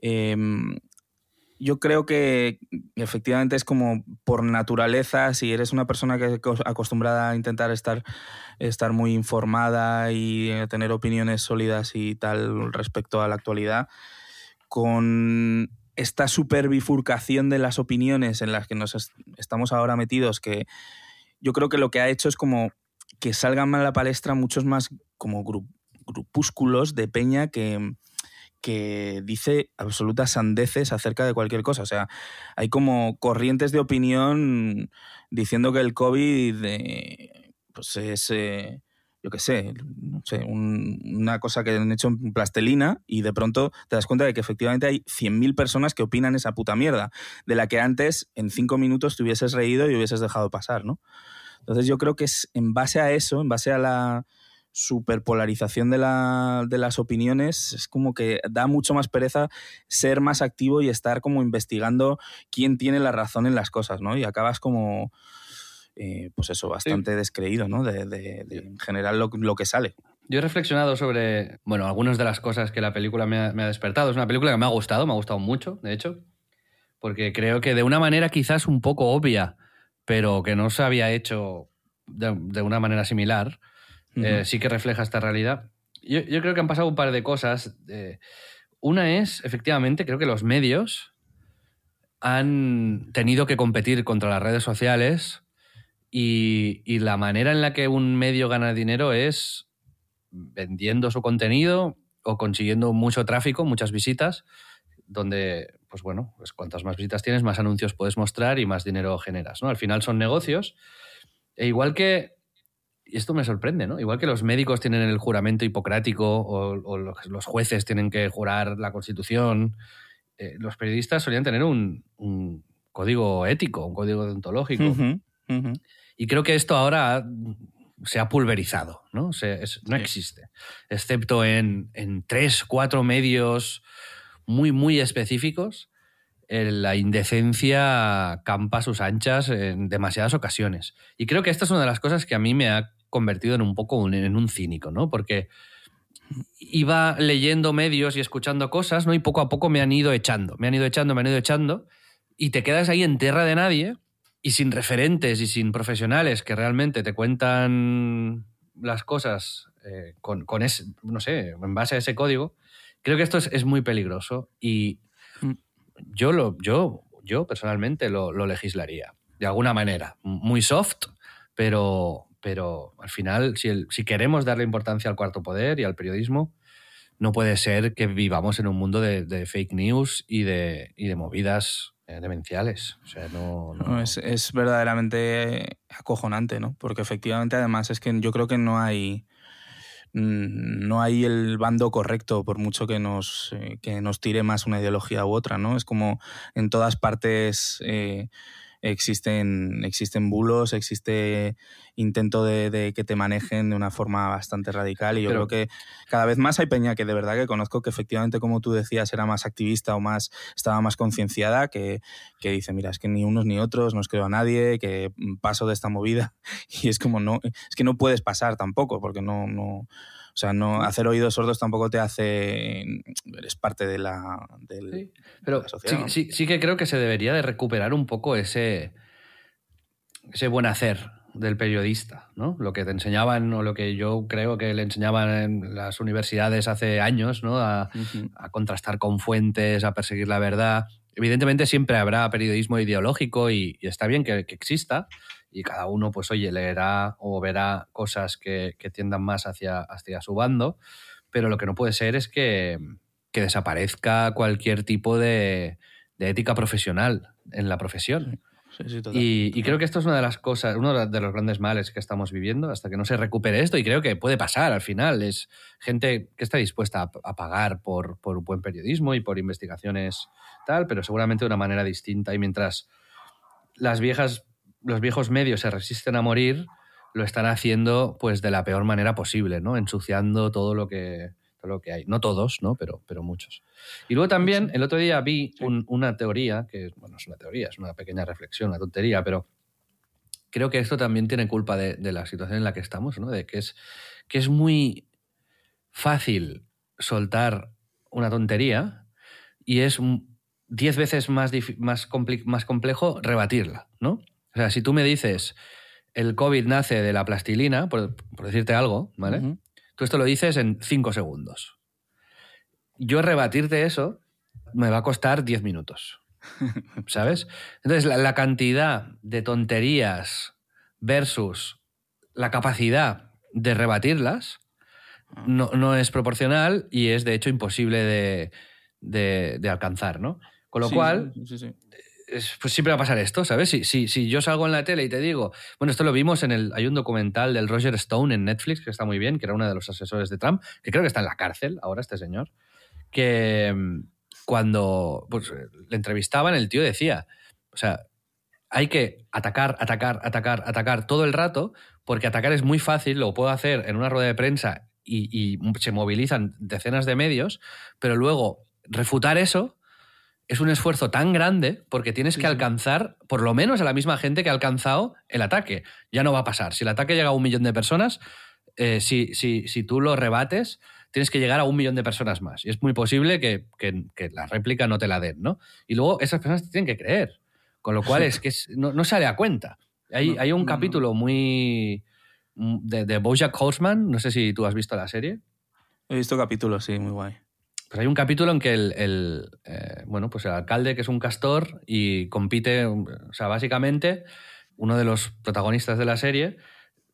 B: Em, yo creo que efectivamente es como por naturaleza, si eres una persona que acostumbrada a intentar estar, estar muy informada y eh, tener opiniones sólidas y tal respecto a la actualidad, con esta super bifurcación de las opiniones en las que nos estamos ahora metidos, que yo creo que lo que ha hecho es como que salgan a la palestra muchos más como grupúsculos de peña que, que dice absolutas sandeces acerca de cualquier cosa. O sea, hay como corrientes de opinión diciendo que el COVID eh, pues es, eh, yo qué sé, no sé una cosa que han hecho en plastelina y de pronto te das cuenta de que efectivamente hay 100.000 personas que opinan esa puta mierda, de la que antes en cinco minutos te hubieses reído y hubieses dejado pasar, ¿no? Entonces yo creo que es en base a eso, en base a la superpolarización de, la, de las opiniones, es como que da mucho más pereza ser más activo y estar como investigando quién tiene la razón en las cosas, ¿no? Y acabas como, eh, pues eso, bastante descreído, ¿no? De, en general lo, lo, que sale.
A: Yo he reflexionado sobre, bueno, algunas de las cosas que la película me ha, me ha despertado. Es una película que me ha gustado, me ha gustado mucho, de hecho, porque creo que de una manera quizás un poco obvia, pero que no se había hecho de, de una manera similar, eh, sí que refleja esta realidad. Yo, creo que han pasado un par de cosas. una es, efectivamente, creo que los medios han tenido que competir contra las redes sociales y, la manera en la que un medio gana dinero es vendiendo su contenido o consiguiendo mucho tráfico, muchas visitas, donde, pues bueno, pues cuantas más visitas tienes, más anuncios puedes mostrar y más dinero generas. ¿no? Al final son negocios. E igual que y esto me sorprende, ¿no? Igual que los médicos tienen el juramento hipocrático o, los jueces tienen que jurar la Constitución, eh, los periodistas solían tener un, código ético, un código deontológico. Y creo que esto ahora se ha pulverizado, ¿no? no existe, excepto en, en, tres, cuatro medios muy, muy específicos. La indecencia campa a sus anchas en demasiadas ocasiones. Y creo que esta es una de las cosas que a mí me ha convertido en un poco en un cínico, ¿no? Porque iba leyendo medios y escuchando cosas, ¿no? Y poco a poco me han ido echando, me han ido echando, me han ido echando, y te quedas ahí en tierra de nadie y sin referentes y sin profesionales que realmente te cuentan las cosas eh, con, ese, no sé, en base a ese código. Creo que esto es, muy peligroso y mm. yo, lo, yo, yo personalmente lo, lo legislaría, de alguna manera, muy soft, pero, pero al final, si, si queremos darle importancia al cuarto poder y al periodismo, no puede ser que vivamos en un mundo de, fake news y de, y de movidas demenciales. O sea, no,
B: no... es, es, verdaderamente acojonante, ¿no? Porque efectivamente, además, es que yo creo que no hay. Mm, no hay el bando correcto, por mucho que nos, eh, que nos tire más una ideología u otra, ¿no? Es como en todas partes. Eh, existen, existen bulos, existe intento de, que te manejen de una forma bastante radical y yo creo que cada vez más hay peña que de verdad que conozco que efectivamente, como tú decías, era más activista o más estaba más concienciada, que, que dice, mira, es que ni unos ni otros, no os creo a nadie, que paso de esta movida <laughs> y es como no, es que no puedes pasar tampoco porque no, no o sea, no hacer oídos sordos tampoco te hace. Eres parte de la,
A: sí, pero sociedad. Sí, sí, que creo que se debería de recuperar un poco ese, ese buen hacer del periodista, ¿no? Lo que te enseñaban o lo que yo creo que le enseñaban en las universidades hace años, ¿no? A, contrastar con fuentes, a perseguir la verdad. Evidentemente siempre habrá periodismo ideológico y, está bien que, que, exista, y cada uno, pues oye, leerá o verá cosas que, tiendan más hacia, hacia su bando, pero lo que no puede ser es que, desaparezca cualquier tipo de, ética profesional en la profesión. y, creo que esto es una de las cosas, uno de los grandes males que estamos viviendo hasta que no se recupere esto. Y creo que puede pasar al final. Es gente que está dispuesta a, pagar por, por un buen periodismo y por investigaciones tal, pero seguramente de una manera distinta. Y mientras las viejas, los viejos medios se resisten a morir, lo están haciendo pues de la peor manera posible, ¿no? Ensuciando todo lo que, lo que hay. No todos, ¿no? Pero, pero muchos. Y luego también, el otro día vi una teoría, que bueno, es una teoría, es una pequeña reflexión, una tontería, pero creo que esto también tiene culpa de, la situación en la que estamos, ¿no? De que es, que es muy fácil soltar una tontería y es diez veces más, más, más complejo rebatirla, ¿no? O sea, si tú me dices el COVID nace de la plastilina, por, decirte algo, ¿vale? Tú esto lo dices en cinco segundos. Yo rebatirte eso me va a costar diez minutos. <laughs> ¿Sabes? Entonces, la, cantidad de tonterías versus la capacidad de rebatirlas ah. no, es proporcional y es, de hecho, imposible de, alcanzar, ¿no? Con lo cual, pues siempre va a pasar esto, ¿sabes? Si, si, si, yo salgo en la tele y te digo, bueno, esto lo vimos en el, hay un documental del Roger Stone en Netflix que está muy bien, que era uno de los asesores de Trump, que creo que está en la cárcel ahora este señor, que mm, cuando pues, le entrevistaban el tío decía, o sea, hay que atacar, atacar, atacar, atacar todo el rato, porque atacar es muy fácil, lo puedo hacer en una rueda de prensa y se movilizan decenas de medios, pero luego refutar eso es un esfuerzo tan grande porque tienes que alcanzar por lo menos a la misma gente que ha alcanzado el ataque. Ya no va a pasar. Si el ataque llega a un millón de personas, eh, si, si, tú lo rebates, tienes que llegar a un millón de personas más. Y es muy posible que, la réplica no te la den, ¿no? Y luego esas personas te tienen que creer. Con lo cual es que no, sale a cuenta. Hay, hay un capítulo muy... De, de Bojack Horseman, no sé si tú has visto la serie.
B: He visto capítulos, sí, muy guay.
A: Pues hay un capítulo en que el, eh, bueno, pues el alcalde, que es un castor, y compite, o sea, básicamente, uno de los protagonistas de la serie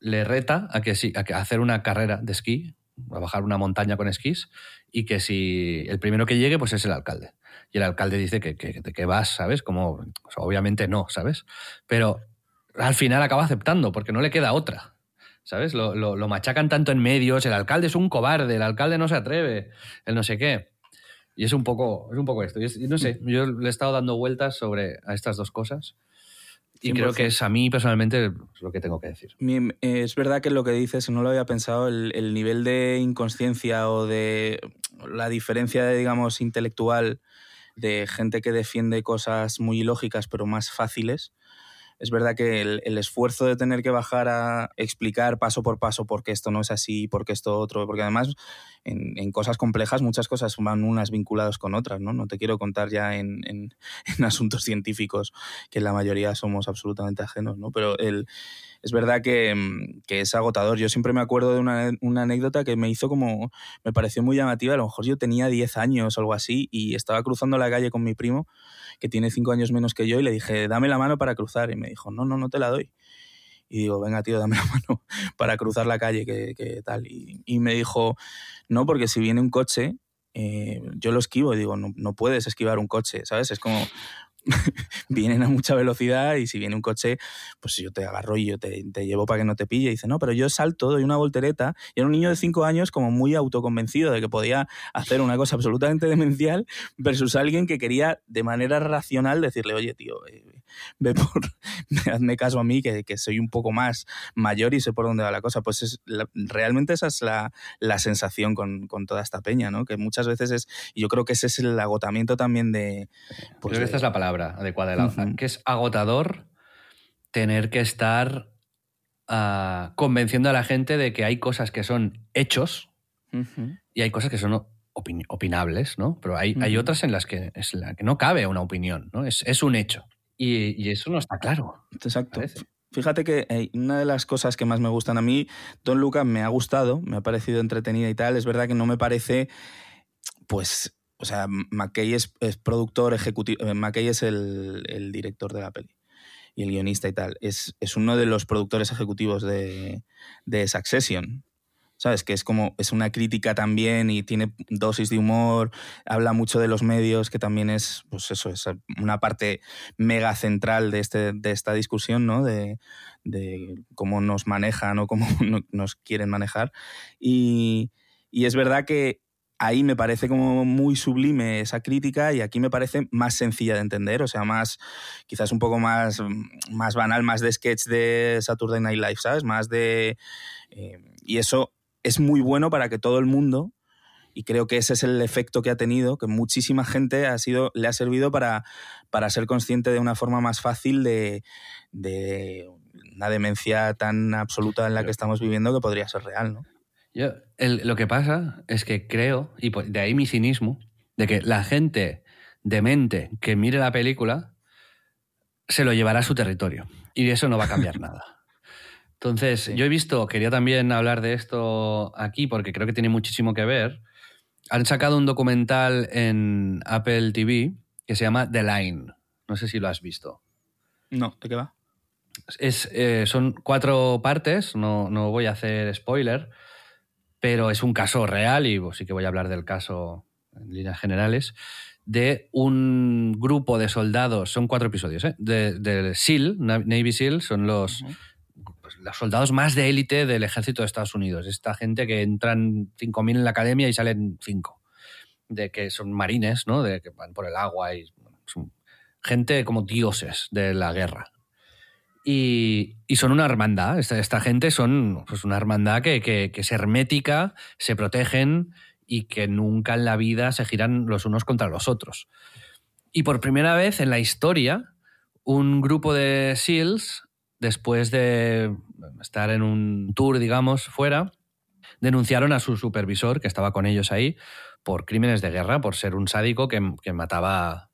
A: le reta a que sí, a, hacer una carrera de esquí, a bajar una montaña con esquís, y que si el primero que llegue, pues es el alcalde. Y el alcalde dice que, que, vas, ¿sabes? Como, obviamente no, ¿sabes? Pero al final acaba aceptando, porque no le queda otra. ¿Sabes? Lo, lo, machacan tanto en medios, el alcalde es un cobarde, el alcalde no se atreve, el no sé qué. Y es un poco, es un poco esto. Y, no sé, yo le he estado dando vueltas sobre a estas dos cosas. Y creo que es a mí personalmente lo que tengo que decir.
B: Es verdad que lo que dices, no lo había pensado, el, nivel de inconsciencia o de la diferencia, de, digamos, intelectual de gente que defiende cosas muy ilógicas pero más fáciles, es verdad que el, esfuerzo de tener que bajar a explicar paso por paso por qué esto no es así, por qué esto otro, porque además en, cosas complejas muchas cosas van unas vinculadas con otras, ¿no? No te quiero contar ya en, en, <laughs> asuntos científicos que la mayoría somos absolutamente ajenos, ¿no? Pero el, es verdad que, es agotador. Yo siempre me acuerdo de una, anécdota que me hizo como, me pareció muy llamativa, a lo mejor yo tenía 10 años o algo así y estaba cruzando la calle con mi primo que tiene cinco años menos que yo, y le dije, dame la mano para cruzar. Y me dijo, no, no, no te la doy. Y digo, venga, tío, dame la <laughs> mano para cruzar la calle, que, tal. Y, me dijo, no, porque si viene un coche, eh, yo lo esquivo. Y digo, no, no puedes esquivar un coche, ¿sabes? Es como, <laughs> vienen a mucha velocidad y si viene un coche, pues yo te agarro y yo te, llevo para que no te pille. Y dice, no, pero yo salto, doy una voltereta. Y era un niño de cinco años como muy autoconvencido de que podía hacer una cosa absolutamente demencial versus alguien que quería de manera racional decirle, oye, tío, eh, <laughs> ve por, <laughs> hazme caso a mí, que, que, soy un poco más mayor y sé por dónde va la cosa. Pues es, realmente esa es la, la sensación con, con, toda esta peña, ¿no? Que muchas veces es, y yo creo que ese es el agotamiento también de...
A: Pues, esta es la palabra adecuada, que es agotador tener que estar ah, convenciendo a la gente de que hay cosas que son hechos y hay cosas que son opinables, ¿no? Pero hay, hay, otras en las que, es la que no cabe una opinión, ¿no? Es, es un hecho. Y, eso no está claro.
B: Exacto. Fíjate que una de las cosas que más me gustan a mí, Don Lucas me ha gustado, me ha parecido entretenida y tal. Es verdad que no me parece, pues, o sea, McKay es, productor ejecutivo, eh, McKay es el, director de la peli y el guionista y tal. Es, uno de los productores ejecutivos de, de Succession, ¿sabes? Que es como, es una crítica también y tiene dosis de humor, habla mucho de los medios, que también es, pues eso, es una parte mega central de, este, de esta discusión, ¿no? De, cómo nos manejan o cómo <laughs> nos quieren manejar. Y, y es verdad que ahí me parece como muy sublime esa crítica y aquí me parece más sencilla de entender, o sea, más, quizás un poco más, más banal, más de sketch de Saturday Night Live, ¿sabes? Más de... Eh, y eso es muy bueno para que todo el mundo, y creo que ese es el efecto que ha tenido, que muchísima gente ha sido, le ha servido para, para ser consciente de una forma más fácil de, una demencia tan absoluta en la que estamos viviendo que podría ser real, ¿no?
A: Yo, lo que pasa es que creo, y de ahí mi cinismo, de que la gente demente que mire la película se lo llevará a su territorio. Y eso no va a cambiar <laughs> nada. Entonces, yo he visto, quería también hablar de esto aquí porque creo que tiene muchísimo que ver. Han sacado un documental en Apple TV que se llama The Line. No sé si lo has visto.
B: No, ¿de qué va?
A: Es, eh, son cuatro partes, no, no, voy a hacer spoiler, pero es un caso real y pues, sí que voy a hablar del caso en líneas generales, de un grupo de soldados, son cuatro episodios, ¿eh? de, SEAL, Navy SEAL, son los los soldados más de élite del ejército de Estados Unidos. Esta gente que entran 5.000 en la academia y salen 5. De que son marines, ¿no? De que van por el agua y gente como dioses de la guerra. Y, son una hermandad. Esta, gente son pues, una hermandad que, que, que es hermética, se protegen y que nunca en la vida se giran los unos contra los otros. Y por primera vez en la historia, un grupo de SEALs después de estar en un tour, digamos, fuera, denunciaron a su supervisor, que estaba con ellos ahí, por crímenes de guerra, por ser un sádico que, mataba,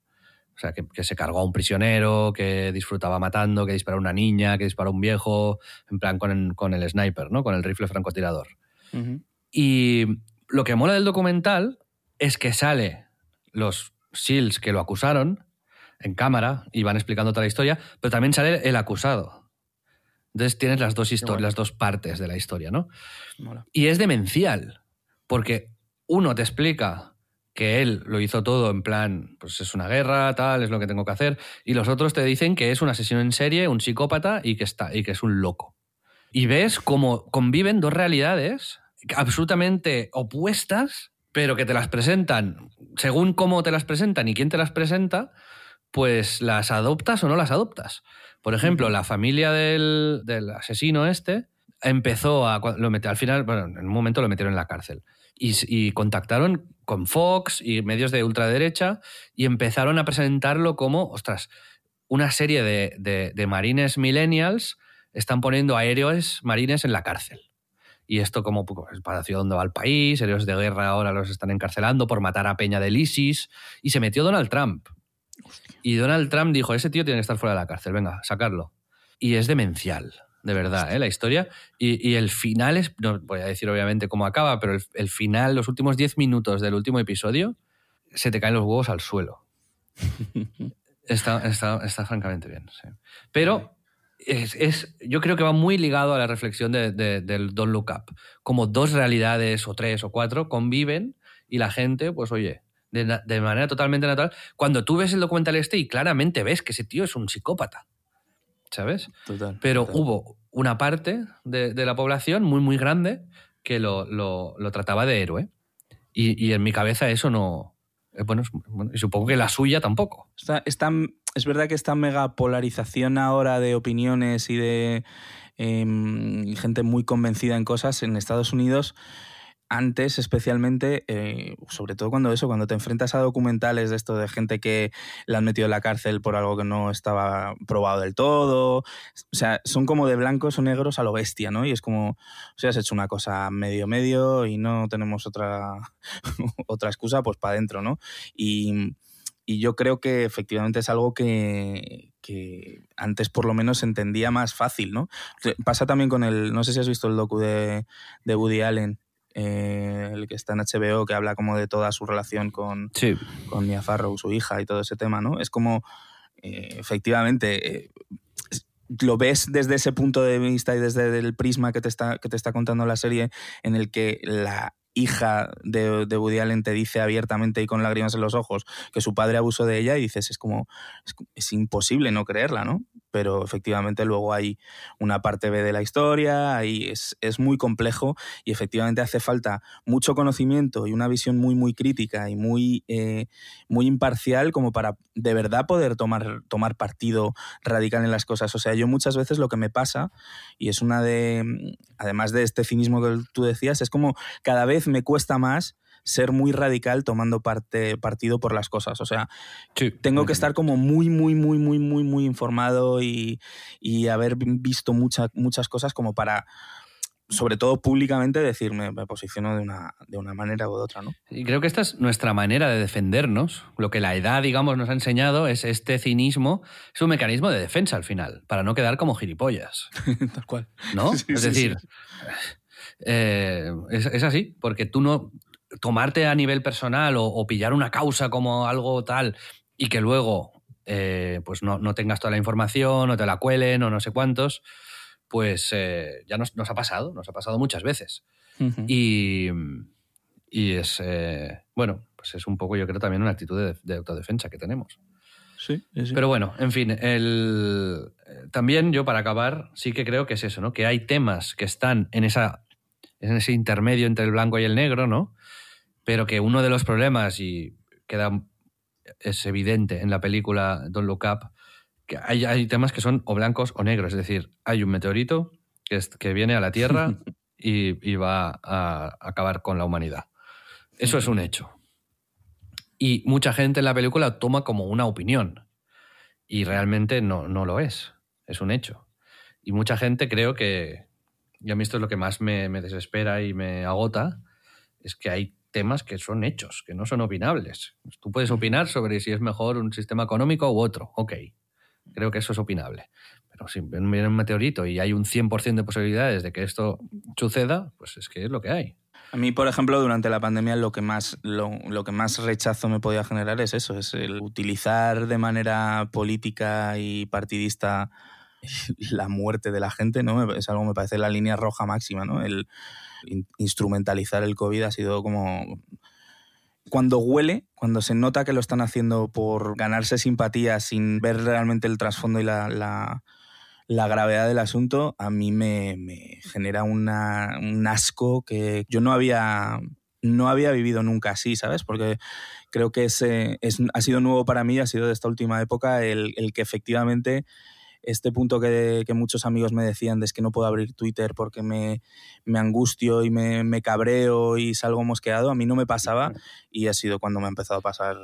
A: o sea, que, se cargó a un prisionero, que disfrutaba matando, que disparó a una niña, que disparó a un viejo, en plan con, el sniper, ¿no? Con el rifle francotirador. Y lo que mola del documental es que sale los SEALs que lo acusaron en cámara y van explicando toda la historia, pero también sale el acusado. Entonces tienes las dos historias, las dos partes de la historia, ¿no? Y es demencial, porque uno te explica que él lo hizo todo en plan, pues es una guerra, tal, es lo que tengo que hacer, y los otros te dicen que es un asesino en serie, un psicópata y que, está, y que es un loco. Y ves cómo conviven dos realidades absolutamente opuestas, pero que te las presentan, según cómo te las presentan y quién te las presenta, pues las adoptas o no las adoptas. Por ejemplo, la familia del, asesino este empezó a... Lo al final, bueno, en un momento lo metieron en la cárcel. Y, contactaron con Fox y medios de ultraderecha y empezaron a presentarlo como, ostras, una serie de, marines millennials están poniendo a héroes marines en la cárcel. Y esto como pues, para hacia dónde va el país, héroes de guerra ahora los están encarcelando por matar a Peña del ISIS. Y se metió Donald Trump. Y Donald Trump dijo, ese tío tiene que estar fuera de la cárcel, venga, sacarlo. Y es demencial, de verdad, ¿eh? la historia. Y, el final es, no voy a decir obviamente cómo acaba, pero el, final, los últimos 10 minutos del último episodio, se te caen los huevos al suelo. <laughs> está, está, francamente bien. Pero es, yo creo que va muy ligado a la reflexión del Don't Look Up. Como dos realidades, o tres o cuatro, conviven y la gente, pues oye, de, manera totalmente natural, cuando tú ves el documental este y claramente ves que ese tío es un psicópata. ¿Sabes? Total, Pero hubo una parte de, la población muy, muy grande que lo, trataba de héroe. Y, en mi cabeza eso no. Eh, bueno, y supongo que la suya tampoco.
B: es verdad que esta mega polarización ahora de opiniones y de em, gente muy convencida en cosas en Estados Unidos antes especialmente, eh, sobre todo cuando eso, cuando te enfrentas a documentales de esto de gente que la han metido en la cárcel por algo que no estaba probado del todo, o sea, son como de blancos o negros a lo bestia, ¿no? Y es como, o sea, has hecho una cosa medio medio y no tenemos otra, <laughs> otra excusa, pues para adentro, ¿no? Y, y yo creo que efectivamente es algo que, que antes por lo menos se entendía más fácil, ¿no? Pasa también con el, no sé si has visto el docu de, de Woody Allen, eh, el que está en HBO, que habla como de toda su relación con, con Mia Farrow, su hija y todo ese tema, ¿no? Es como, eh, efectivamente, eh, lo ves desde ese punto de vista y desde el prisma que te está, que te está contando la serie, en el que la hija de, de, Woody Allen te dice abiertamente y con lágrimas en los ojos que su padre abusó de ella y dices, es como, es, es, imposible no creerla, ¿no? Pero efectivamente luego hay una parte B de la historia, ahí es, es, muy complejo y efectivamente hace falta mucho conocimiento y una visión muy, muy crítica y muy, eh, muy imparcial como para de verdad poder tomar, tomar partido radical en las cosas. O sea, yo muchas veces lo que me pasa, y es una de, además de este cinismo que tú decías, es como cada vez me cuesta más ser muy radical tomando parte, partido por las cosas. O sea,
A: sí.
B: tengo que estar como muy, muy, muy, muy, muy, muy informado y, y haber visto mucha, muchas cosas como para sobre todo públicamente, decirme, me posiciono de una, de una manera u de otra, ¿no?
A: Y creo que esta es nuestra manera de defendernos. Lo que la edad, digamos, nos ha enseñado es este cinismo, es un mecanismo de defensa al final, para no quedar como gilipollas. <laughs>
B: Tal cual.
A: ¿No?
B: Sí,
A: es
B: sí,
A: decir,
B: sí.
A: eh, es, es, así, porque tú no. Tomarte a nivel personal o, o, pillar una causa como algo tal y que luego eh, pues no, no, tengas toda la información o te la cuelen o no sé cuántos, pues eh, ya nos, nos, ha pasado, nos ha pasado muchas veces. Uh -huh. y, y, es, eh, bueno, pues es un poco, yo creo, también una actitud de, de autodefensa que tenemos.
B: Sí, sí,
A: Pero bueno, en fin, el, también yo para acabar sí que creo que es eso, ¿no? Que hay temas que están en, esa, en ese intermedio entre el blanco y el negro, ¿no? Pero que uno de los problemas, y queda, es evidente en la película Don't Look Up, que hay, hay temas que son o blancos o negros, es decir, hay un meteorito que, es, que viene a la Tierra <laughs> y, y, va a acabar con la humanidad. Eso es un hecho. Y mucha gente en la película toma como una opinión. Y realmente no, no lo es. Es un hecho. Y mucha gente creo que, y a mí esto es lo que más me, me desespera y me agota, es que hay temas que son hechos, que no son opinables. Tú puedes opinar sobre si es mejor un sistema económico u otro, ok. Creo que eso es opinable. Pero si viene un meteorito y hay un 100% de posibilidades de que esto suceda, pues es que es lo que hay.
B: A mí, por ejemplo, durante la pandemia lo que más, lo, lo, que más rechazo me podía generar es eso, es el utilizar de manera política y partidista <laughs> la muerte de la gente, ¿no? Es algo, me parece, la línea roja máxima, ¿no? El instrumentalizar el COVID ha sido como... Cuando huele, cuando se nota que lo están haciendo por ganarse simpatía sin ver realmente el trasfondo y la, la, gravedad del asunto, a mí me, genera un asco que yo no había, no había vivido nunca así, ¿sabes? Porque creo que ese es, ha sido nuevo para mí, ha sido de esta última época el, el que efectivamente este punto que, que, muchos amigos me decían de es que no puedo abrir Twitter porque me, me angustio y me, me, cabreo y salgo mosqueado, a mí no me pasaba y ha sido cuando me ha empezado a pasar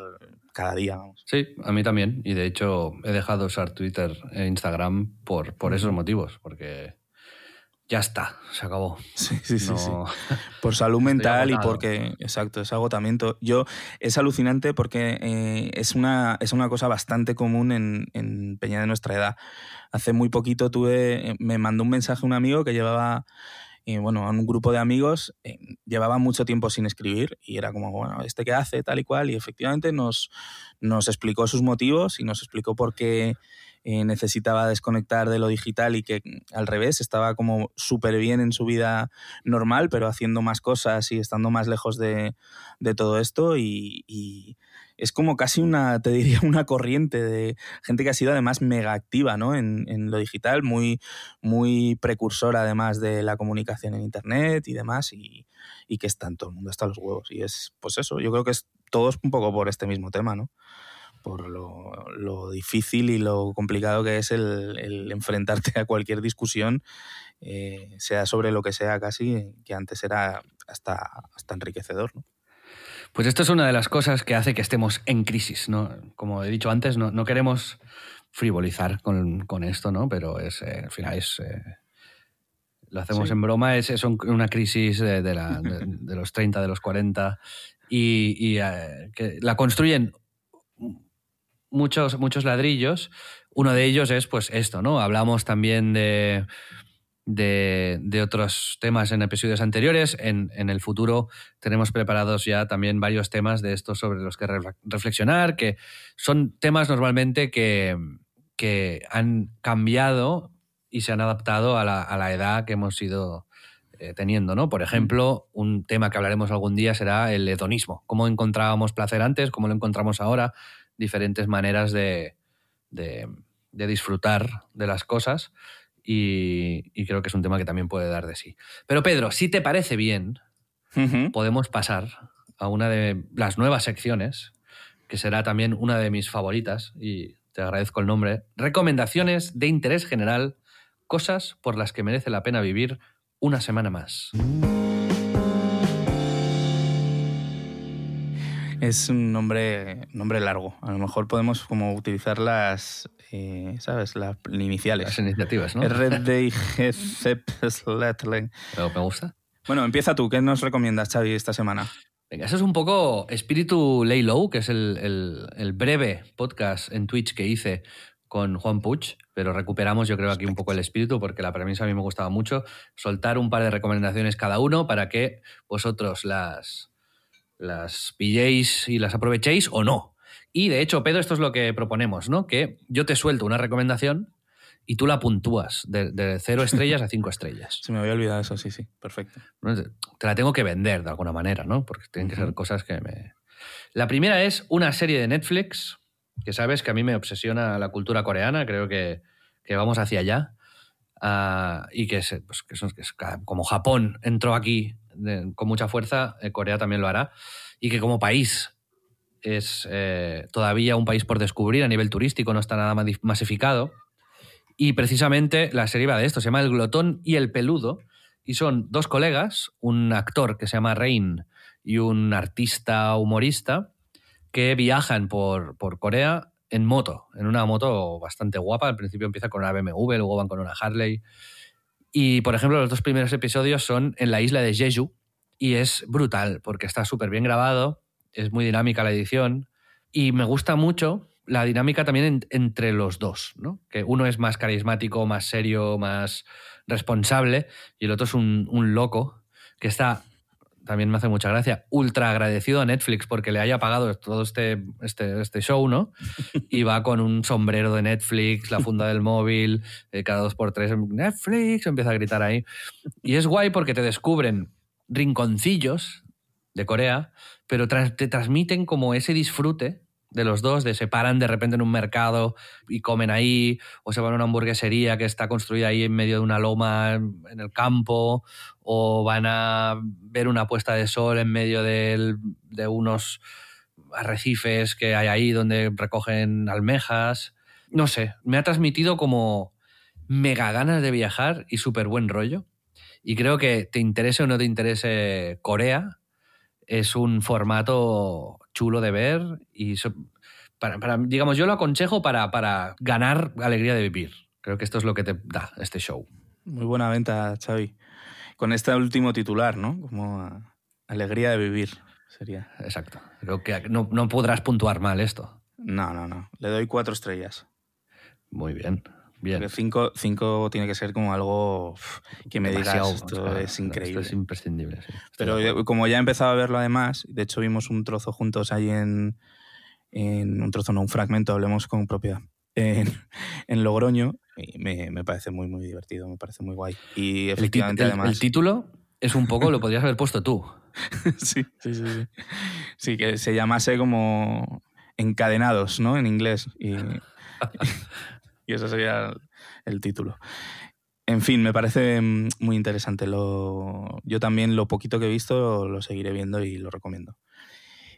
B: cada día. Vamos.
A: Sí, a mí también. Y de hecho he dejado de usar Twitter e Instagram por, por esos motivos, porque ya está, se acabó.
B: Sí, sí, sí. No... sí. <laughs> Por salud mental y porque, exacto, es agotamiento. Yo, es alucinante porque eh, es, una, es una cosa bastante común en, en, Peña de nuestra edad. Hace muy poquito tuve, me mandó un mensaje un amigo que llevaba, eh, bueno, a un grupo de amigos, eh, llevaba mucho tiempo sin escribir y era como, bueno, ¿este qué hace? Tal y cual. Y efectivamente nos, nos explicó sus motivos y nos explicó por qué eh, necesitaba desconectar de lo digital y que al revés estaba como súper bien en su vida normal, pero haciendo más cosas y estando más lejos de, todo esto y, es como casi una, te diría, <laughs> una corriente de gente que ha sido además mega activa ¿no? en, lo digital, muy, muy precursora además de la comunicación en Internet y demás y, que está en todo el mundo, hasta los huevos. Y es, pues eso, yo creo que es todo es un poco por este mismo tema, ¿no? Por lo, lo, difícil y lo complicado que es el, el enfrentarte a cualquier discusión, eh, sea sobre lo que sea casi, que antes era hasta, hasta enriquecedor. ¿no?
A: Pues esto es una de las cosas que hace que estemos en crisis. ¿no? Como he dicho antes, no, no queremos frivolizar con, con, esto, ¿no? pero es, eh, al final es... Eh, lo hacemos sí. en broma, es, es, una crisis de, de, la, de, de, los 30, de los 40, y, y que la construyen muchos, muchos ladrillos. Uno de ellos es pues esto, ¿no? Hablamos también de, de, de otros temas en episodios anteriores. En, en, el futuro tenemos preparados ya también varios temas de estos sobre los que reflexionar, que son temas normalmente que, que han cambiado y se han adaptado a la, a la edad que hemos ido eh, teniendo, ¿no? Por ejemplo, un tema que hablaremos algún día será el hedonismo. Cómo encontrábamos placer antes, cómo lo encontramos ahora, diferentes maneras de, de, de disfrutar de las cosas y, y creo que es un tema que también puede dar de sí. Pero Pedro, si te parece bien, podemos pasar a una de las nuevas secciones, que será también una de mis favoritas, y te agradezco el nombre. Recomendaciones de interés general, cosas por las que merece la pena vivir una semana más.
B: Es un nombre, nombre largo. A lo mejor podemos como utilizar las, eh, ¿sabes? Las iniciales.
A: Las iniciativas, ¿no? Pero me gusta.
B: Bueno, empieza tú. ¿Qué nos recomiendas, Xavi, esta semana?
A: Venga, eso es un poco Espíritu Lay Low, que es el, el- el breve podcast en Twitch que hice con Juan Puig, pero recuperamos yo creo aquí un poco el espíritu porque la premisa a mí me gustaba mucho, soltar un par de recomendaciones cada uno para que vosotros las, las pilléis y las aprovechéis o no. Y de hecho, Pedro, esto es lo que proponemos, ¿no? Que yo te suelto una recomendación y tú la puntúas de, de cero estrellas a cinco estrellas. <laughs>
B: Se me había olvidado eso, sí, sí. Perfecto.
A: Te la tengo que vender de alguna manera, ¿no? Porque tienen que ser cosas que me... La primera es una serie de Netflix, que sabes que a mí me obsesiona la cultura coreana, creo que, que vamos hacia allá. Ah, y que, se- pues, que son- que es como Japón entró aquí con mucha fuerza, eh, Corea también lo hará. Y que como país es eh, todavía un país por descubrir a nivel turístico, no está nada masificado. Y precisamente la serie va de esto, se llama El Glotón y el Peludo, y son dos colegas, un actor que se llama Rain y un artista humorista, que viajan por, por Corea en moto, en una moto bastante guapa. Al principio empieza con una BMW, luego van con una Harley. Y, por ejemplo, los dos primeros episodios son en la isla de Jeju y es brutal porque está súper bien grabado, es muy dinámica la edición y me gusta mucho la dinámica también en- entre los dos, ¿no? Que uno es más carismático, más serio, más responsable y el otro es un, un loco que está, también me hace mucha gracia, ultra agradecido a Netflix porque le haya pagado todo este, este, este show, ¿no? Y va con un sombrero de Netflix, la funda del móvil, eh, cada dos por tres, Netflix, empieza a gritar ahí. Y es guay porque te descubren rinconcillos de Corea, pero te transmiten como ese disfrute de los dos, de se paran de repente en un mercado y comen ahí, o se van a una hamburguesería que está construida ahí en medio de una loma en el campo, o van a ver una puesta de sol en medio del- de unos arrecifes que hay ahí donde recogen almejas. No sé, me ha transmitido como mega ganas de viajar y súper buen rollo. Y creo que te interese o no te interese Corea, es un formato chulo de ver y so- para, para- digamos, yo lo aconsejo para, para ganar alegría de vivir. Creo que esto es lo que te da este show.
B: Muy buena venta, Xavi. Con este último titular, ¿no? Como ah, alegría de vivir sería.
A: Exacto. Creo que no, no podrás puntuar mal esto.
B: No, no, no. Le doy cuatro estrellas.
A: Muy bien. Bien.
B: Cinco, cinco tiene que ser como algo que me
A: Demasiado,
B: digas, esto es increíble.
A: Esto es imprescindible. sí.
B: Pero yo-
A: acuerdo.
B: como ya he empezado a verlo además, de hecho vimos un trozo juntos ahí en, en un trozo, no, un fragmento, hablemos con propiedad, <laughs> en, en Logroño, y me, me parece muy, muy divertido, me parece muy guay. Y
A: el,
B: efectivamente
A: el-
B: además...
A: el título es un poco, lo podrías haber puesto tú. <laughs>
B: sí, sí, sí, sí. Sí, que se llamase como Encadenados, ¿no? En inglés. Y, <laughs> y eso sería el, el título. En fin, me parece mm, muy interesante. Lo, yo también lo poquito que he visto lo seguiré viendo y lo recomiendo.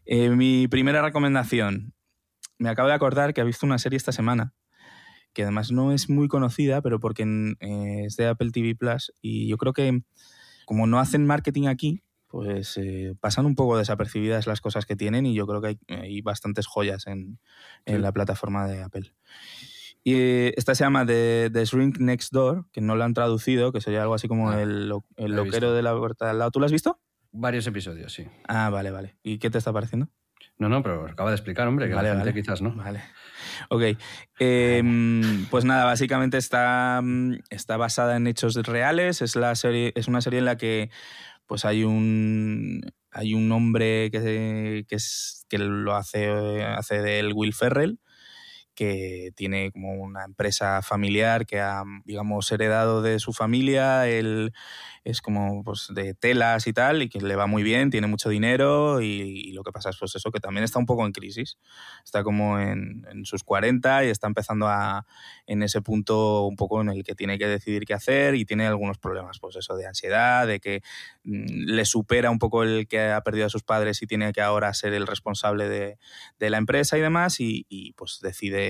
B: Eh, mi primera recomendación. Me acabo de acordar que he visto una serie esta semana que además no es muy conocida, pero porque en- eh, es de Apple TV Plus y yo creo que como no hacen marketing aquí, pues eh, pasan un poco desapercibidas las cosas que tienen y yo creo que hay, hay bastantes joyas en, en
A: Sí.
B: la plataforma de Apple. Y esta se llama The, The Shrink Next Door, que no la han traducido, que sería algo así como
A: Ah,
B: el, el
A: la
B: loquero
A: visto.
B: de la puerta al lado. ¿Tú lo has visto?
A: Varios episodios, sí.
B: Ah, vale, vale. ¿Y qué te está pareciendo?
A: No, no, pero acaba de explicar, hombre, que
B: Vale,
A: la gente
B: vale.
A: quizás no.
B: Vale. Ok. Em, pues nada, básicamente está, mm, está basada en hechos reales. Es, la serie, es una serie en la que pues hay un, hay un hombre que, que, es, que lo hace, hace del Will Ferrell que tiene como una empresa familiar que ha, digamos, heredado de su familia, él es como pues, de telas y tal, y que le va muy bien, tiene mucho dinero y, lo que pasa es pues eso, que también está un poco en crisis, está como en, sus 40 y está empezando a, en ese punto un poco en el que tiene que decidir qué hacer y tiene algunos problemas, pues eso, de ansiedad, de que mm, le supera un poco el que ha perdido a sus padres y tiene que ahora ser el responsable de, la empresa y demás, y, y pues decide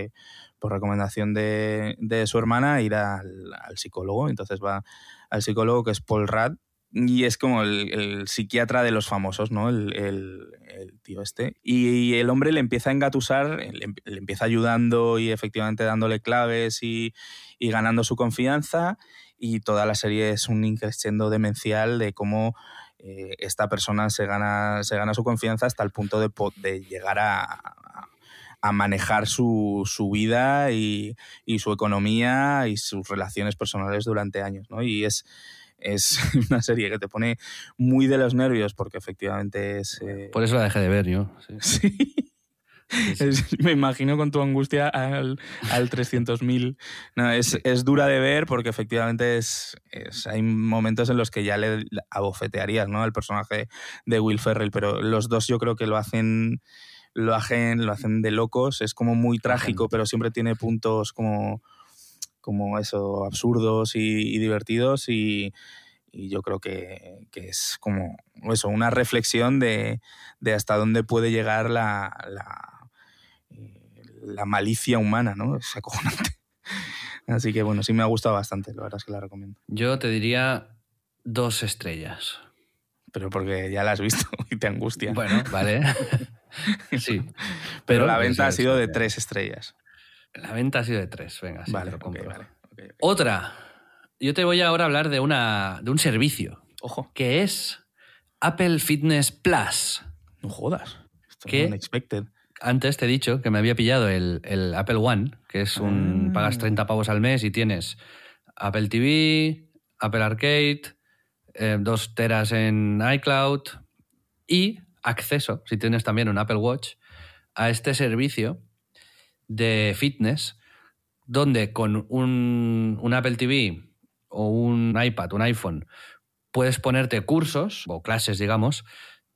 B: por recomendación de, su hermana, ir al, psicólogo. Entonces va al psicólogo que es Paul Rudd y es como el, psiquiatra de los famosos, ¿no? El, tío este. Y, el hombre le empieza a engatusar, le, empieza ayudando y efectivamente dándole claves y, ganando su confianza. Y toda la serie es un increscendo demencial de cómo eh, esta persona se gana, su confianza hasta el punto de llegar a, a manejar su, su vida y, y, su economía y sus relaciones personales durante años, ¿no? Y es, es <laughs> una serie que te pone muy de los nervios porque efectivamente es... Eh,
A: Por eso la dejé de ver yo.
B: Sí. <laughs> me imagino con tu angustia al, al 300.000. No, es, es, dura de ver porque efectivamente es, es, hay momentos en los que ya le abofetearías ¿no? al personaje de Will Ferrell, pero los dos yo creo que lo hacen lo hacen, lo hacen de locos, es como muy trágico, pero siempre tiene puntos como, como eso, absurdos y, divertidos y, yo creo que, es como eso, una reflexión de, hasta dónde puede llegar la, la, eh, la, malicia humana, ¿no? Es acojonante. <laughs> Así que bueno, sí me ha gustado bastante, la verdad es que la recomiendo.
A: Yo te diría dos estrellas.
B: Pero porque ya la has visto <laughs> y te angustia.
A: Bueno, vale. <laughs> <laughs> sí.
B: Pero, la venta ha sido de tres estrellas.
A: La venta ha sido de tres, venga, sí,
B: vale,
A: lo compro.
B: vale,
A: Otra. Yo te voy ahora a hablar de, una, de un servicio.
B: Ojo.
A: Que es Apple Fitness Plus.
B: No jodas. Esto que unexpected.
A: Antes te he dicho que me había pillado el, Apple One, que es un. Ah. pagas 30 pavos al mes y tienes Apple TV, Apple Arcade, eh, dos teras en iCloud y acceso, si tienes también un Apple Watch, a este servicio de fitness donde con un, Apple TV o un iPad, un iPhone, puedes ponerte cursos o clases, digamos,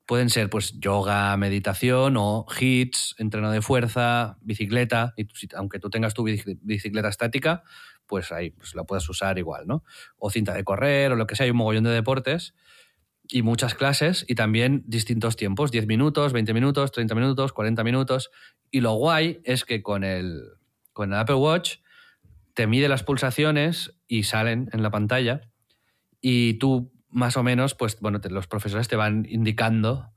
A: pueden ser pues yoga, meditación o hits, entreno de fuerza, bicicleta, y aunque tú tengas tu bicicleta estática, pues ahí pues la puedes usar igual, ¿no? O cinta de correr o lo que sea, hay un mogollón de deportes y muchas clases y también distintos tiempos, 10 minutos, 20 minutos, 30 minutos, 40 minutos. Y lo guay es que con el, con el Apple Watch te mide las pulsaciones y salen en la pantalla y tú más o menos, pues bueno, los profesores te van indicando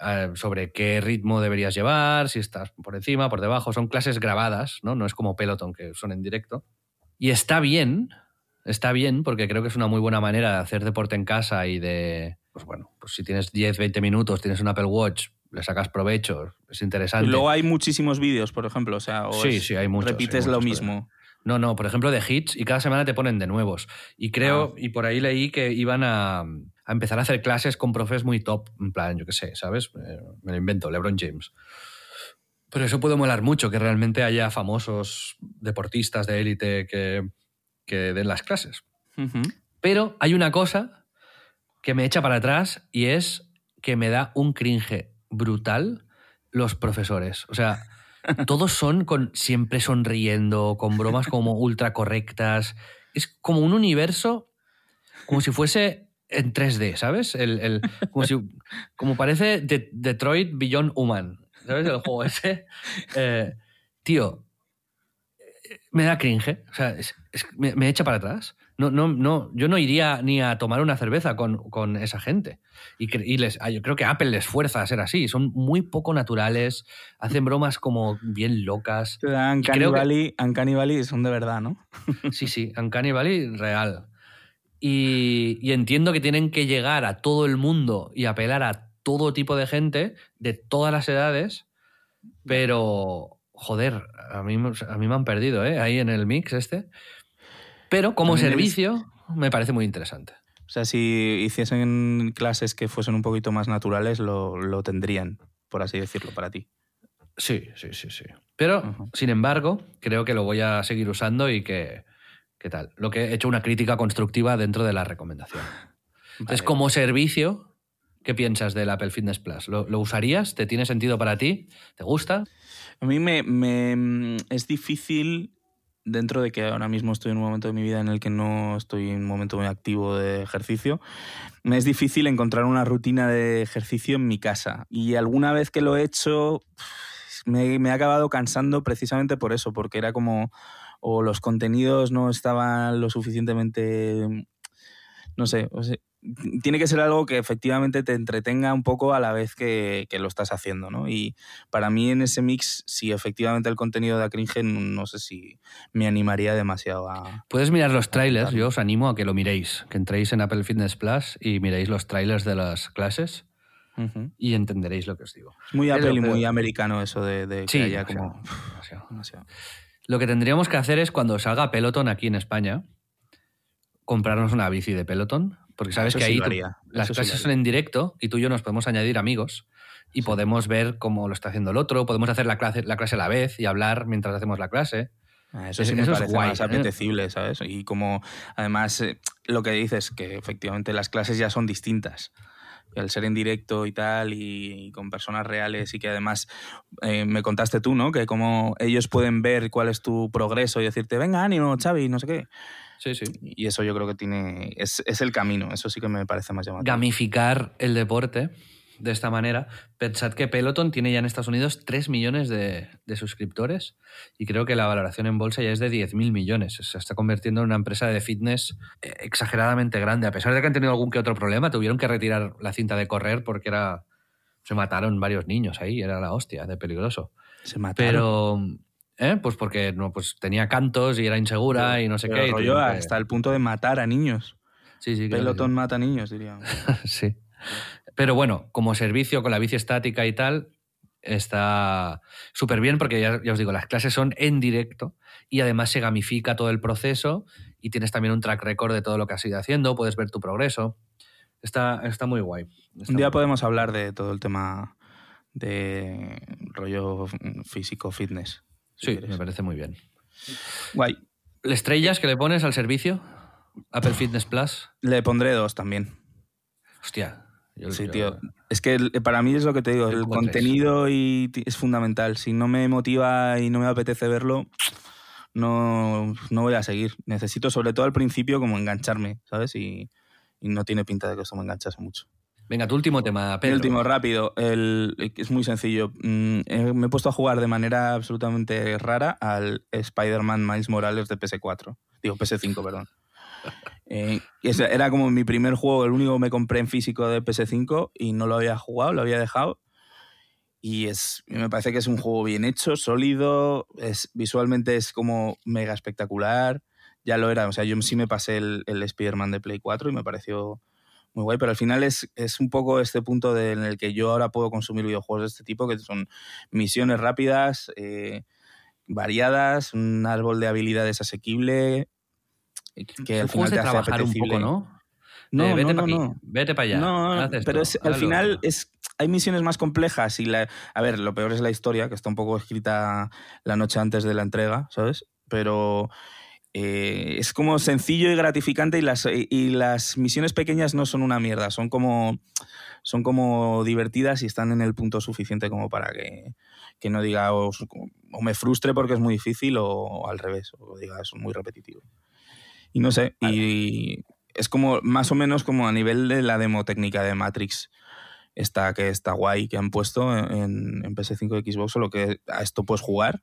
A: eh, sobre qué ritmo deberías llevar, si estás por encima, por debajo. Son clases grabadas, ¿no? No es como Peloton que son en directo. Y está bien, está bien porque creo que es una muy buena manera de hacer deporte en casa y de, pues bueno, pues si tienes 10, 20 minutos, tienes un Apple Watch, le sacas provecho, es interesante.
B: Y luego hay muchísimos vídeos, por ejemplo, o sea,
A: sí, sí, hay muchos.
B: Repites lo mismo.
A: No, no, por ejemplo, de hits y cada semana te ponen de nuevos. Y creo, ah. y por ahí leí que iban a, empezar a hacer clases con profes muy top, en plan, yo qué sé, ¿sabes? Eh, me lo invento, LeBron James. Pero eso puede molar mucho, que realmente haya famosos deportistas de élite que, que den las clases. Pero hay una cosa que me echa para atrás y es que me da un cringe brutal los profesores. O sea, <laughs> todos son con siempre sonriendo, con bromas como ultra correctas. Es como un universo, como si fuese en 3D, ¿sabes? El, como, si, como parece Detroit Beyond Human, ¿sabes? El juego ese. <laughs> Eh, tío, me da cringe, o sea, me, echa para atrás. No, no, no, yo no iría ni a tomar una cerveza con, esa gente. Y, les, ah, yo creo que Apple les fuerza a ser así. Son muy poco naturales, hacen bromas como bien locas.
B: Uncanny Valley, son de verdad, ¿no? <laughs>
A: sí, sí, Uncanny Valley real. Y, y entiendo que tienen que llegar a todo el mundo y apelar a todo tipo de gente de todas las edades, pero joder, a mí, a mí me han perdido, ¿eh? Ahí en el mix este. Pero como servicio me parece muy interesante.
B: O sea, si hiciesen clases que fuesen un poquito más naturales, lo, tendrían, por así decirlo, para ti.
A: Sí, sí, sí, sí. Pero, sin embargo, creo que lo voy a seguir usando y que, ¿qué tal? Lo que he hecho una crítica constructiva dentro de la recomendación. Entonces, como servicio, ¿qué piensas del Apple Fitness Plus? ¿Lo, usarías? ¿Te tiene sentido para ti? ¿Te gusta?
B: A mí me, me, es difícil dentro de que ahora mismo estoy en un momento de mi vida en el que no estoy en un momento muy activo de ejercicio, me es difícil encontrar una rutina de ejercicio en mi casa. Y alguna vez que lo he hecho, <sighs> me, me he acabado cansando precisamente por eso, porque era como o los contenidos no estaban lo suficientemente no sé, tiene que ser algo que efectivamente te entretenga un poco a la vez que, lo estás haciendo, ¿no? Y para mí en ese mix, si efectivamente el contenido da cringe, no sé si me animaría demasiado a...
A: Puedes mirar los trailers, yo os animo a que lo miréis, que entréis en Apple Fitness Plus y miréis los trailers de las clases y entenderéis lo que os digo.
B: Muy Apple y muy americano eso de, que haya como...
A: Lo que tendríamos que hacer es cuando salga Peloton aquí en España, comprarnos una bici de Peloton, porque sabes que ahí las clases son en directo y tú y yo nos podemos añadir amigos y podemos ver cómo lo está haciendo el otro, podemos hacer la clase, la clase a la vez y hablar mientras hacemos la clase.
B: Ah, eso sí me parece más ¿eh? apetecible, ¿sabes? Y como además eh, lo que dices, que efectivamente las clases ya son distintas. Al ser en directo y tal, y, con personas reales, y que además eh, me contaste tú, ¿no? Que como ellos pueden ver cuál es tu progreso y decirte, venga, ánimo, Xavi, no sé qué.
A: Sí, sí.
B: Y eso yo creo que tiene. Es, el camino, eso sí que me parece más llamativo.
A: Gamificar el deporte de esta manera. Pensad que Peloton tiene ya en Estados Unidos 3 millones de, suscriptores y creo que la valoración en bolsa ya es de 10.000 millones. Se está convirtiendo en una empresa de fitness eh, exageradamente grande. A pesar de que han tenido algún que otro problema, tuvieron que retirar la cinta de correr porque era se mataron varios niños ahí, era la hostia, de peligroso.
B: Se mataron.
A: Pero ¿Eh? Pues porque no, pues tenía cantos y era insegura y no sé qué.
B: Rollo hasta el punto de matar a niños.
A: Sí, sí.
B: Pelotón mata a niños, diría. <laughs>
A: sí. Pero bueno, como servicio con la bici estática y tal, está súper bien porque ya, os digo, las clases son en directo y además se gamifica todo el proceso y tienes también un track record de todo lo que has ido haciendo, puedes ver tu progreso. Está, está muy guay.
B: un día podemos hablar de todo el tema de rollo físico, fitness.
A: Sí, me parece muy bien.
B: Guay.
A: ¿Estrellas que le pones al servicio? Apple Fitness Plus.
B: Le pondré dos también.
A: Hostia.
B: Sí, tío. Es que para mí es lo que te digo, el contenido y es fundamental. Si no me motiva y no me apetece verlo, no, no voy a seguir. Necesito, sobre todo al principio, como engancharme, ¿sabes? Y, y no tiene pinta de que eso me enganchase mucho.
A: Venga, tu último tema, Pedro.
B: El último, rápido. El, es muy sencillo. Mm, eh, me he puesto a jugar de manera absolutamente rara al Spider-Man Miles Morales de PS4. Digo, PS5, perdón. <laughs> Eh, era como mi primer juego, el único que me compré en físico de PS5 y no lo había jugado, lo había dejado. Y es, me parece que es un juego bien hecho, sólido, es, visualmente es como mega espectacular. Ya lo era, o sea, yo sí me pasé el, el Spider-Man de Play 4 y me pareció muy guay, pero al final es, es un poco este punto en el que yo ahora puedo consumir videojuegos de este tipo, que son misiones rápidas, eh, variadas, un árbol de habilidades asequible,
A: que al final te hace trabajar un poco, ¿no? No, eh, vete no, no, Vete para allá.
B: No, pero al final es, hay misiones más complejas y la, a ver, lo peor es la historia, que está un poco escrita la noche antes de la entrega, ¿sabes? Pero eh, es como sencillo y gratificante y las, y las misiones pequeñas no son una mierda, son como, son como divertidas y están en el punto suficiente como para que, que no diga o, me frustre porque es muy difícil o, al revés, o diga es muy repetitivo. Y no sé, y es como más o menos como a nivel de la demo técnica de Matrix esta que está guay que han puesto en, en PS5 y Xbox, solo que a esto puedes jugar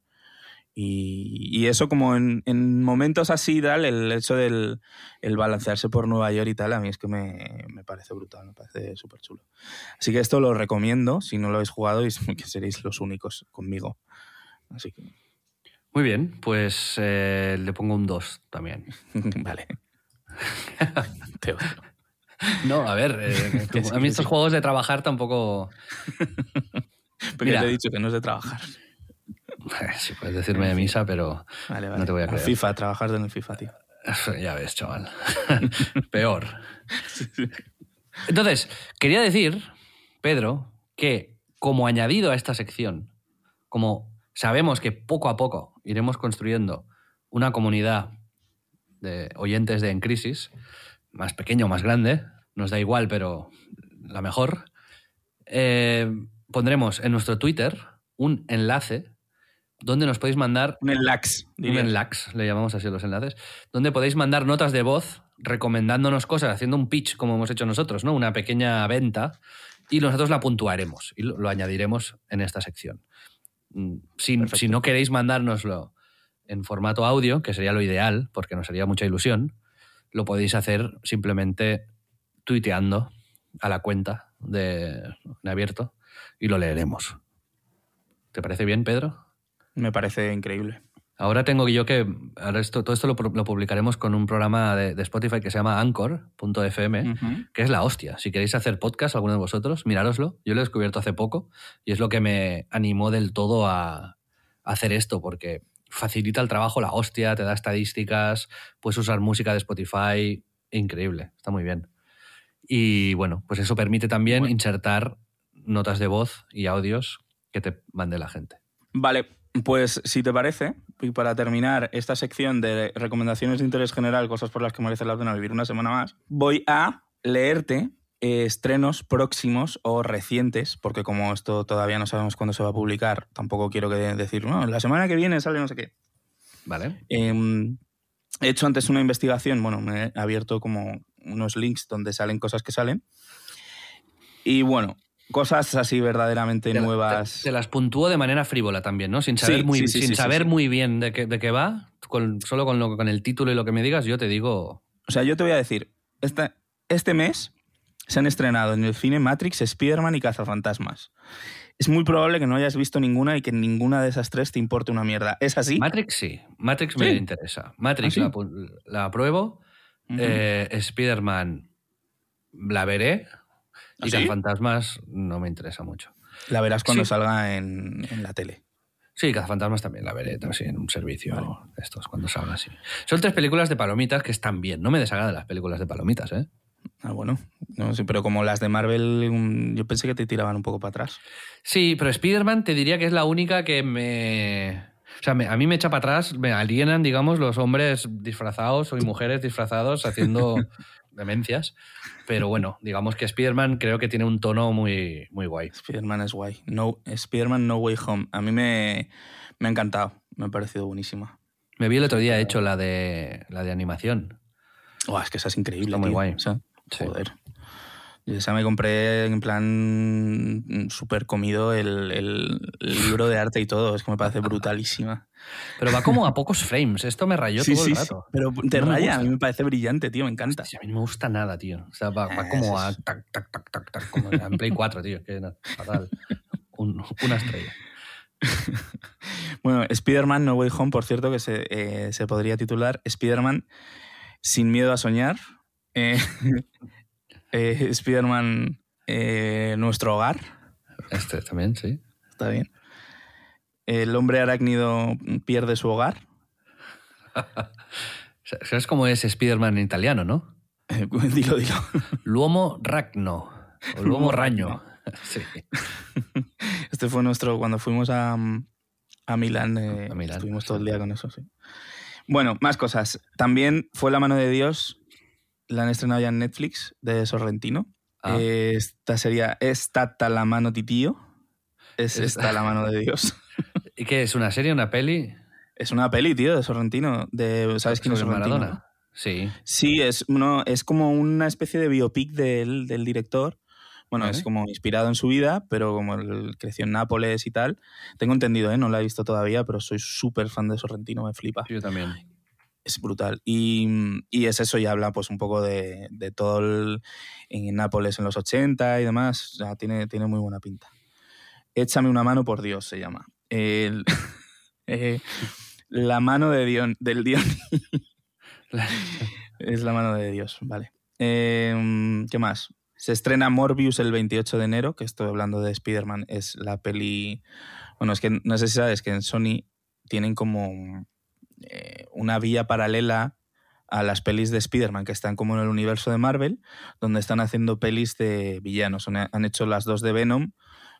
B: y, eso como en, momentos así, tal, el hecho del el balancearse por Nueva York y tal, a mí es que me, parece brutal, me parece súper chulo. Así que esto lo recomiendo, si no lo habéis jugado, y <laughs> que seréis los únicos conmigo. Así que...
A: Muy bien, pues eh, le pongo un 2 también. <laughs>
B: vale. <laughs>
A: Te No, a ver, eh, <laughs> a mí estos juegos de trabajar tampoco...
B: Porque te he dicho que no es de trabajar.
A: Sí, puedes decirme de misa, pero no te voy a creer.
B: FIFA, trabajar en el FIFA, tío.
A: Ya ves, chaval. Peor. Entonces, quería decir, Pedro, que como añadido a esta sección, como sabemos que poco a poco iremos construyendo una comunidad de oyentes de En Crisis, más pequeño o más grande, nos da igual, pero la mejor, eh, pondremos en nuestro Twitter un enlace donde nos podéis mandar...
B: Un enlax.
A: Un enlax, le llamamos así a los enlaces, donde podéis mandar notas de voz recomendándonos cosas, haciendo un pitch como hemos hecho nosotros, ¿no? Una pequeña venta y nosotros la puntuaremos y lo, añadiremos en esta sección. Si, si, no queréis mandárnoslo en formato audio, que sería lo ideal, porque nos haría mucha ilusión, lo podéis hacer simplemente tuiteando a la cuenta de, de abierto y lo leeremos. ¿Te parece bien, Pedro?
B: Me parece increíble.
A: Ahora tengo yo que. Ahora esto, todo esto lo, publicaremos con un programa de, Spotify que se llama Anchor.fm, que es la hostia. Si queréis hacer podcast, alguno de vosotros, mirároslo. Yo lo he descubierto hace poco y es lo que me animó del todo a, hacer esto, porque facilita el trabajo la hostia, te da estadísticas, puedes usar música de Spotify. Increíble, está muy bien. Y bueno, pues eso permite también insertar notas de voz y audios que te mande la gente.
B: Vale, pues si te parece, y para terminar esta sección de recomendaciones de interés general, cosas por las que merece la pena vivir una semana más, voy a leerte eh, estrenos próximos o recientes, porque como esto todavía no sabemos cuándo se va a publicar, tampoco quiero que decir, no, la semana que viene sale no sé qué.
A: Vale.
B: Em, he hecho antes una investigación, bueno, me he abierto como unos links donde salen cosas que salen. Y bueno, cosas así verdaderamente nuevas.
A: Se las puntúo de manera frívola también, ¿no? Sin saber, muy, sin saber muy bien de qué, de qué va, con, solo con, lo, con el título y lo que me digas, yo te digo...
B: O sea, yo te voy a decir, este, este mes se han estrenado en el cine Matrix, Spider-Man y Cazafantasmas. Es muy probable que no hayas visto ninguna y que ninguna de esas tres te importe una mierda. ¿Es así?
A: Matrix sí. Matrix me interesa. Matrix ¿Ah, la, apruebo. Eh, Spider-Man la veré. Y ¿Ah, Fantasmas no me interesa mucho.
B: La verás cuando salga en, la tele.
A: Sí, Cazafantasmas también la veré también en un servicio estos, cuando salga así. Son tres películas de palomitas que están bien. No me desagradan las películas de palomitas, ¿eh?
B: Ah, bueno. No pero como las de Marvel, yo pensé que te tiraban un poco para atrás.
A: Sí, pero Spider-Man te diría que es la única que me. O sea, a mí me echa para atrás, me alienan, digamos, los hombres disfrazados o mujeres disfrazados haciendo <laughs> demencias. Pero bueno, digamos que Spider-Man creo que tiene un tono muy, muy guay.
B: Spider-Man es guay. No, Spider-Man No Way Home. A mí me, me ha encantado. Me ha parecido buenísima.
A: Me vi el otro día hecho la de, la de animación.
B: es que esa es increíble.
A: Está muy guay.
B: Joder. Esa me compré en plan súper comido el, libro de arte y todo. Es que me parece brutalísima.
A: Pero va como a pocos frames. Esto me rayó todo el rato.
B: pero te raya. A mí me parece brillante, tío. Me encanta.
A: a mí no me gusta nada, tío. O sea, va, como a tac, tac, tac, tac, tac, como en Play 4, tío. Que fatal. una estrella. <laughs>
B: bueno, Spider-Man No Way Home, por cierto, que se, eh, se podría titular Spider-Man Sin Miedo a Soñar. Eh, eh, <laughs> Spider-Man, eh, Nuestro Hogar.
A: Este también, sí.
B: Está bien. El hombre arácnido pierde su hogar. <laughs>
A: ¿Sabes cómo es Spider-Man en italiano, no? <laughs>
B: dilo, dilo.
A: L'uomo ragno. O l'uomo ragno. Sí.
B: Este fue nuestro. Cuando fuimos a, a Milán, eh, estuvimos todo el día con eso, sí. Bueno, más cosas. También fue la mano de Dios la han estrenado ya en Netflix de Sorrentino. Ah. esta sería Estata la mano titío. Es esta la mano de Dios. <laughs>
A: ¿Y qué es? ¿Una serie, una peli?
B: Es una peli, tío, de Sorrentino. De, ¿Sabes quién es Sorrentino? Maradona.
A: Sí.
B: Sí, es, es como una especie de biopic del, del director. Bueno, es como inspirado en su vida, pero como él creció en Nápoles y tal. Tengo entendido, ¿eh? no la he visto todavía, pero soy súper fan de Sorrentino, me flipa.
A: Yo también
B: es brutal. Y, es eso, y habla pues un poco de, todo el, en Nápoles en los 80 y demás. O tiene, tiene muy buena pinta. Échame una mano por Dios, se llama. <laughs> Eh, la mano de Dion, del Dion. <laughs> <laughs> es la mano de Dios, vale. Em, ¿Qué más? Se estrena Morbius el 28 de enero, que estoy hablando de Spider-Man, es la peli... Bueno, es que no sé si sabes que en Sony tienen como eh, una vía paralela a las pelis de Spider-Man, que están como en el universo de Marvel, donde están haciendo pelis de villanos. Han hecho las dos de Venom,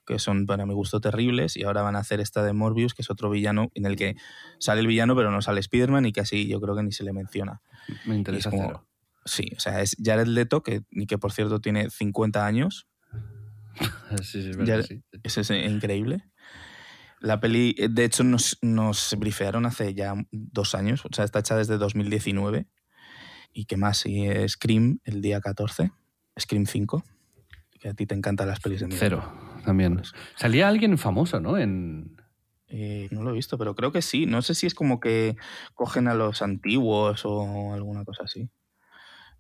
B: que son para mi gusto terribles, y ahora van a hacer esta de Morbius, que es otro villano en el que sale el villano, pero no sale Spider-Man y casi yo creo que ni se le menciona.
A: Me interesa
B: como-
A: cero.
B: Sí, o sea, es Jared Leto, que, que por cierto tiene 50 años, <laughs>
A: Sí, sí, es
B: increíble. La peli, eh, de hecho, nos, nos brifearon hace ya dos años, o sea, está hecha desde 2019. ¿Y qué más? Y Scream el día 14, Scream 5, que a ti te encantan las pelis de miedo.
A: Cero, también. Salía alguien famoso, ¿no? En...
B: Eh, no lo he visto, pero creo que sí. No sé si es como que cogen a los antiguos o alguna cosa así.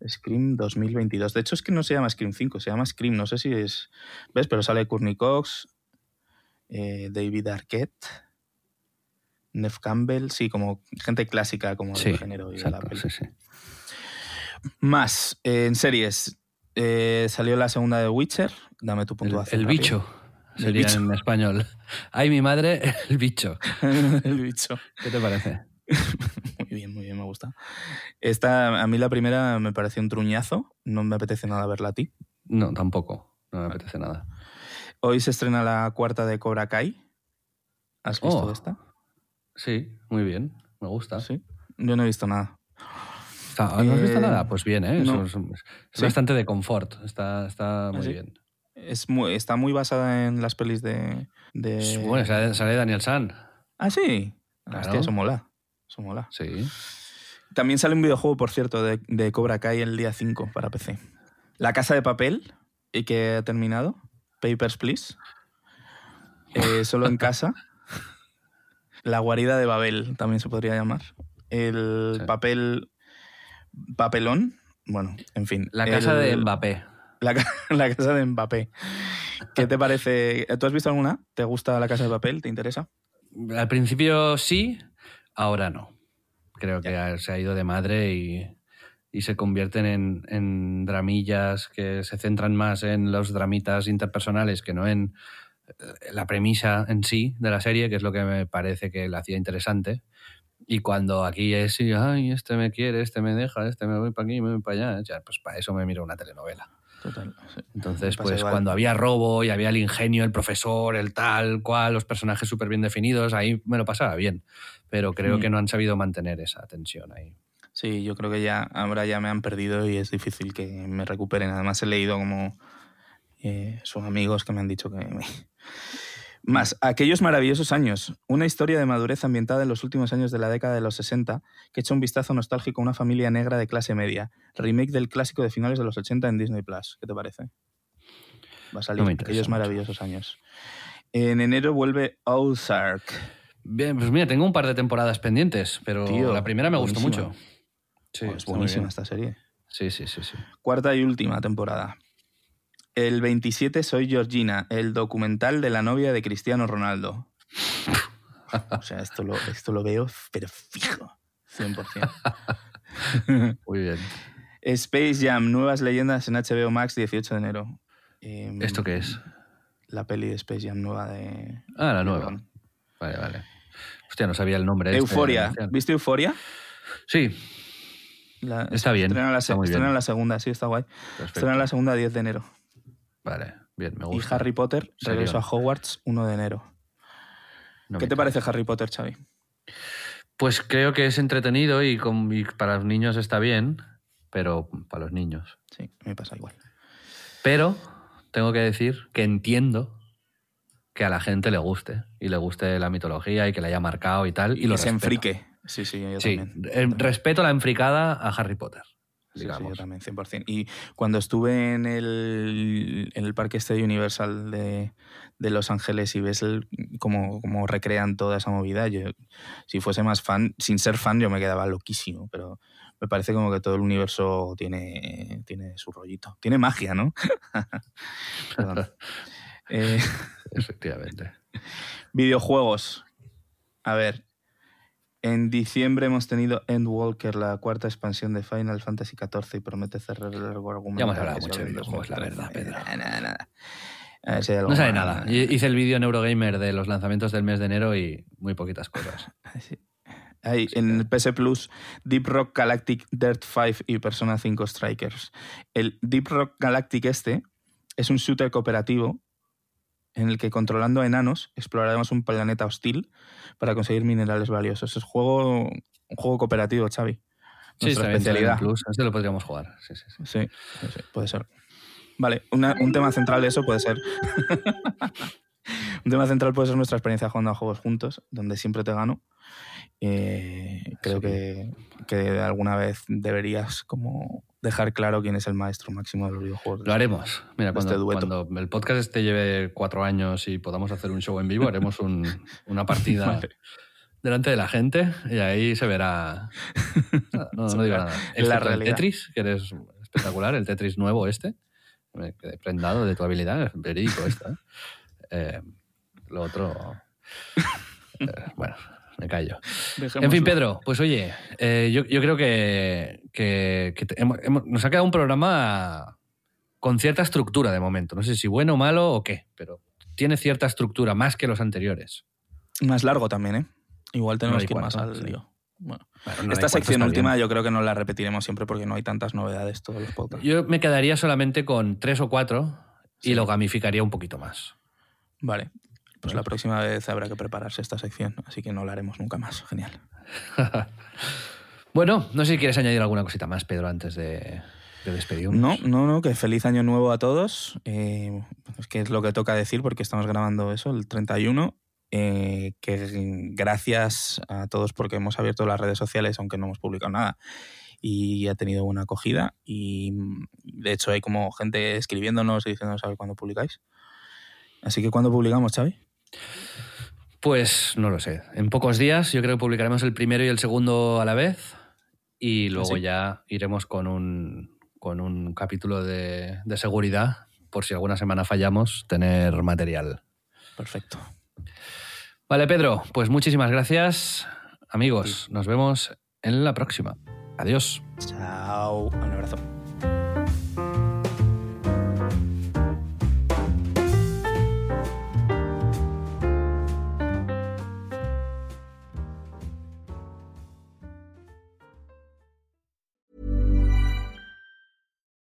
B: Scream 2022. De hecho, es que no se llama Scream 5, se llama Scream. No sé si es. ¿Ves? Pero sale Courtney Cox, eh, David Arquette, Neff Campbell. Sí, como gente clásica como
A: Sí,
B: del género y de la
A: exacto,
B: peli.
A: sí, sí.
B: Más, eh, en series. eh, salió la segunda de Witcher. Dame tu puntuación.
A: el bicho sería
B: bicho.
A: en español. Ay, mi madre, el bicho. <laughs>
B: el bicho.
A: ¿Qué te parece? <laughs>
B: Muy bien, muy bien, me gusta. Esta, a mí la primera me pareció un truñazo, no me apetece nada verla a ti.
A: No, tampoco. No me apetece nada.
B: Hoy se estrena la cuarta de Cobra Kai. ¿Has visto
A: Oh.
B: esta?
A: Sí, muy bien. Me gusta.
B: Sí. Yo no he visto nada.
A: Está- ¿No has visto
B: Eh,
A: nada? Pues bien, ¿eh?
B: no.
A: Es, es- es
B: ¿Sí?
A: bastante de confort. Está, está muy
B: sí?
A: bien.
B: Es muy, está muy basada en las pelis de... de...
A: Bueno, sale, sale Daniel San.
B: Ah, sí.
A: Claro.
B: Hostia, eso mola. Eso mola.
A: Sí.
B: También sale un videojuego, por cierto, de, de Cobra Kai el día 5 para PC. La Casa de Papel, y que ha terminado. Papers, Please. Eh, solo en casa. <laughs> La guarida de Babel, también se podría llamar. El
A: Sí.
B: papel... Papelón. Bueno, en fin.
A: La casa de Mbappé.
B: La, ca- <laughs> la casa de Mbappé. ¿Qué te parece? ¿Tú has visto alguna? ¿Te gusta la casa de papel? ¿Te interesa?
A: Al principio sí, ahora no. Creo que se ha ido de madre y, y se convierten en, en dramillas que se centran más en los dramitas interpersonales que no en eh, la premisa en sí de la serie, que es lo que me parece que la hacía interesante. Y cuando aquí es, sí, ay, este me quiere, este me deja, este me voy para aquí, me voy para allá, ya, pues para eso me miro una telenovela.
B: Total. sí.
A: Entonces, pues
B: igual.
A: cuando había robo y había el ingenio, el profesor, el tal, cual, los personajes súper bien definidos, ahí me lo pasaba bien. Pero creo
B: Mm.
A: que no han sabido mantener esa tensión ahí.
B: Sí, yo creo que ya ahora ya me han perdido y es difícil que me recuperen. Además he leído como eh, son amigos que me han dicho que... me- <laughs> Más, aquellos maravillosos años. Una historia de madurez ambientada en los últimos años de la década de los 60 que echa un vistazo nostálgico a una familia negra de clase media. Remake del clásico de finales de los 80 en Disney Plus. ¿Qué te parece? Va a salir
A: No
B: aquellos maravillosos años. En enero vuelve Ozark.
A: Bien, pues mira, tengo un par de temporadas pendientes, pero
B: Tío,
A: la primera me gustó mucho. Sí,
B: Oh, es buenísima esta serie.
A: Sí, sí, sí, sí.
B: Cuarta y última temporada. El 27 Soy Georgina, el documental de la novia de Cristiano Ronaldo. O sea, esto lo, esto lo veo, pero fijo. 100%. <laughs>
A: Muy bien.
B: Space Jam, nuevas leyendas en HBO Max, 18 de enero. Em,
A: ¿Esto qué es?
B: La peli de Space Jam nueva de...
A: Ah, la nueva. Vale, vale. Hostia, no sabía el nombre. este
B: Euforia.
A: canción.
B: ¿Viste Euforia?
A: Sí,
B: La-
A: Está bien,
B: Estrena la, se-
A: está muy bien.
B: estrena la segunda, sí, está guay.
A: perfecto.
B: Estrena la segunda 10 de enero.
A: Vale, bien, me
B: Y
A: gusta.
B: Harry Potter, regreso a Hogwarts, 1 de enero.
A: No
B: ¿Qué te parece Harry Potter, Xavi?
A: Pues creo que es entretenido y, con- y para los niños está bien, pero para los niños.
B: Sí, me pasa igual.
A: Pero tengo que decir que entiendo que a la gente le guste y le guste la mitología y que le haya marcado y tal. Y,
B: Y,
A: lo
B: se
A: respeto.
B: enfrique. Sí, sí, yo
A: Sí,
B: también.
A: eh, respeto la enfricada a Harry Potter,
B: Sí, sí, yo
A: digamos.
B: también, 100%. Y cuando estuve en el, en el parque este Universal de, de Los Ángeles y ves el, cómo, cómo recrean toda esa movida, yo, si fuese más fan, sin ser fan, yo me quedaba loquísimo, pero me parece como que todo el universo tiene, tiene su rollito. Tiene magia, ¿no? <laughs> <laughs> Eh,
A: Efectivamente. <laughs>
B: Videojuegos. A ver. En diciembre hemos tenido Endwalker, la cuarta expansión de Final Fantasy XIV y promete cerrar el largo argumento.
A: Ya hemos hablado mucho de videojuegos, la
B: 2013.
A: verdad, Pedro.
B: Nada, nada, si
A: No sabe nada. Hi- Hice el vídeo en Eurogamer de los lanzamientos del mes de enero y muy poquitas cosas. <laughs>
B: Sí. Hay en el PS Plus Deep Rock Galactic Dirt 5 y Persona 5 Strikers. El Deep Rock Galactic este es un shooter cooperativo en el que controlando a enanos exploraremos un planeta hostil para conseguir minerales valiosos. Es juego, un juego cooperativo, Xavi.
A: Sí,
B: Nuestra especialidad.
A: Plus. Este lo podríamos jugar. Sí, sí, sí.
B: Sí, sí, sí, puede ser. Vale, una- un tema central de eso puede ser. <laughs> un tema central puede ser nuestra experiencia jugando a juegos juntos, donde siempre te gano. Eh, creo que, que alguna vez deberías como dejar claro quién es el maestro máximo de los videojuegos.
A: Lo haremos. Mira, cuando,
B: este
A: cuando el podcast este lleve cuatro años y podamos hacer un show en vivo, haremos un- una partida <laughs>
B: Vale.
A: delante de la gente y ahí se verá. No, no digo nada. <laughs>
B: La
A: el. Tetris, que eres espectacular, el Tetris nuevo este. Me quedé prendado de tu habilidad, verídico esto. ¿eh? Eh, lo otro. <laughs> eh, bueno, me callo. En fin, Pedro, pues oye, eh, yo, yo creo que, que- que te- hemos- hemos- nos ha quedado un programa con cierta estructura de momento. No sé si bueno o malo o qué, pero tiene cierta estructura más que los anteriores.
B: Más largo también, ¿eh? Igual tenemos que ir más al
A: sí.
B: lío. Bueno,
A: Bueno, no
B: esta sección última
A: bien.
B: yo creo que no la repetiremos siempre porque no hay tantas novedades todos los podcasts.
A: Yo me quedaría solamente con tres o cuatro y
B: Sí.
A: lo gamificaría un poquito más.
B: Vale, pues la próxima vez habrá que prepararse esta sección, así que no la haremos nunca más. Genial. <laughs>
A: bueno, no sé si quieres añadir alguna cosita más, Pedro, antes de, de despedirnos.
B: No, no, no, que feliz año nuevo a todos. Eh, es que es lo que toca decir porque estamos grabando eso el 31. Eh, que gracias a todos porque hemos abierto las redes sociales, aunque no hemos publicado nada. Y ha tenido buena acogida. Y mm, de hecho hay como gente escribiéndonos y diciéndonos a ver cuándo publicáis. Así que ¿cuándo publicamos, Xavi?
A: Pues no lo sé. En pocos días yo creo que publicaremos el primero y el segundo a la vez y luego
B: sí?
A: ya iremos con un, con un capítulo de, de seguridad por si alguna semana fallamos, tener material.
B: Perfecto.
A: Vale, Pedro, pues muchísimas gracias. Amigos, nos vemos en la próxima. Adiós.
B: Chao. Un abrazo.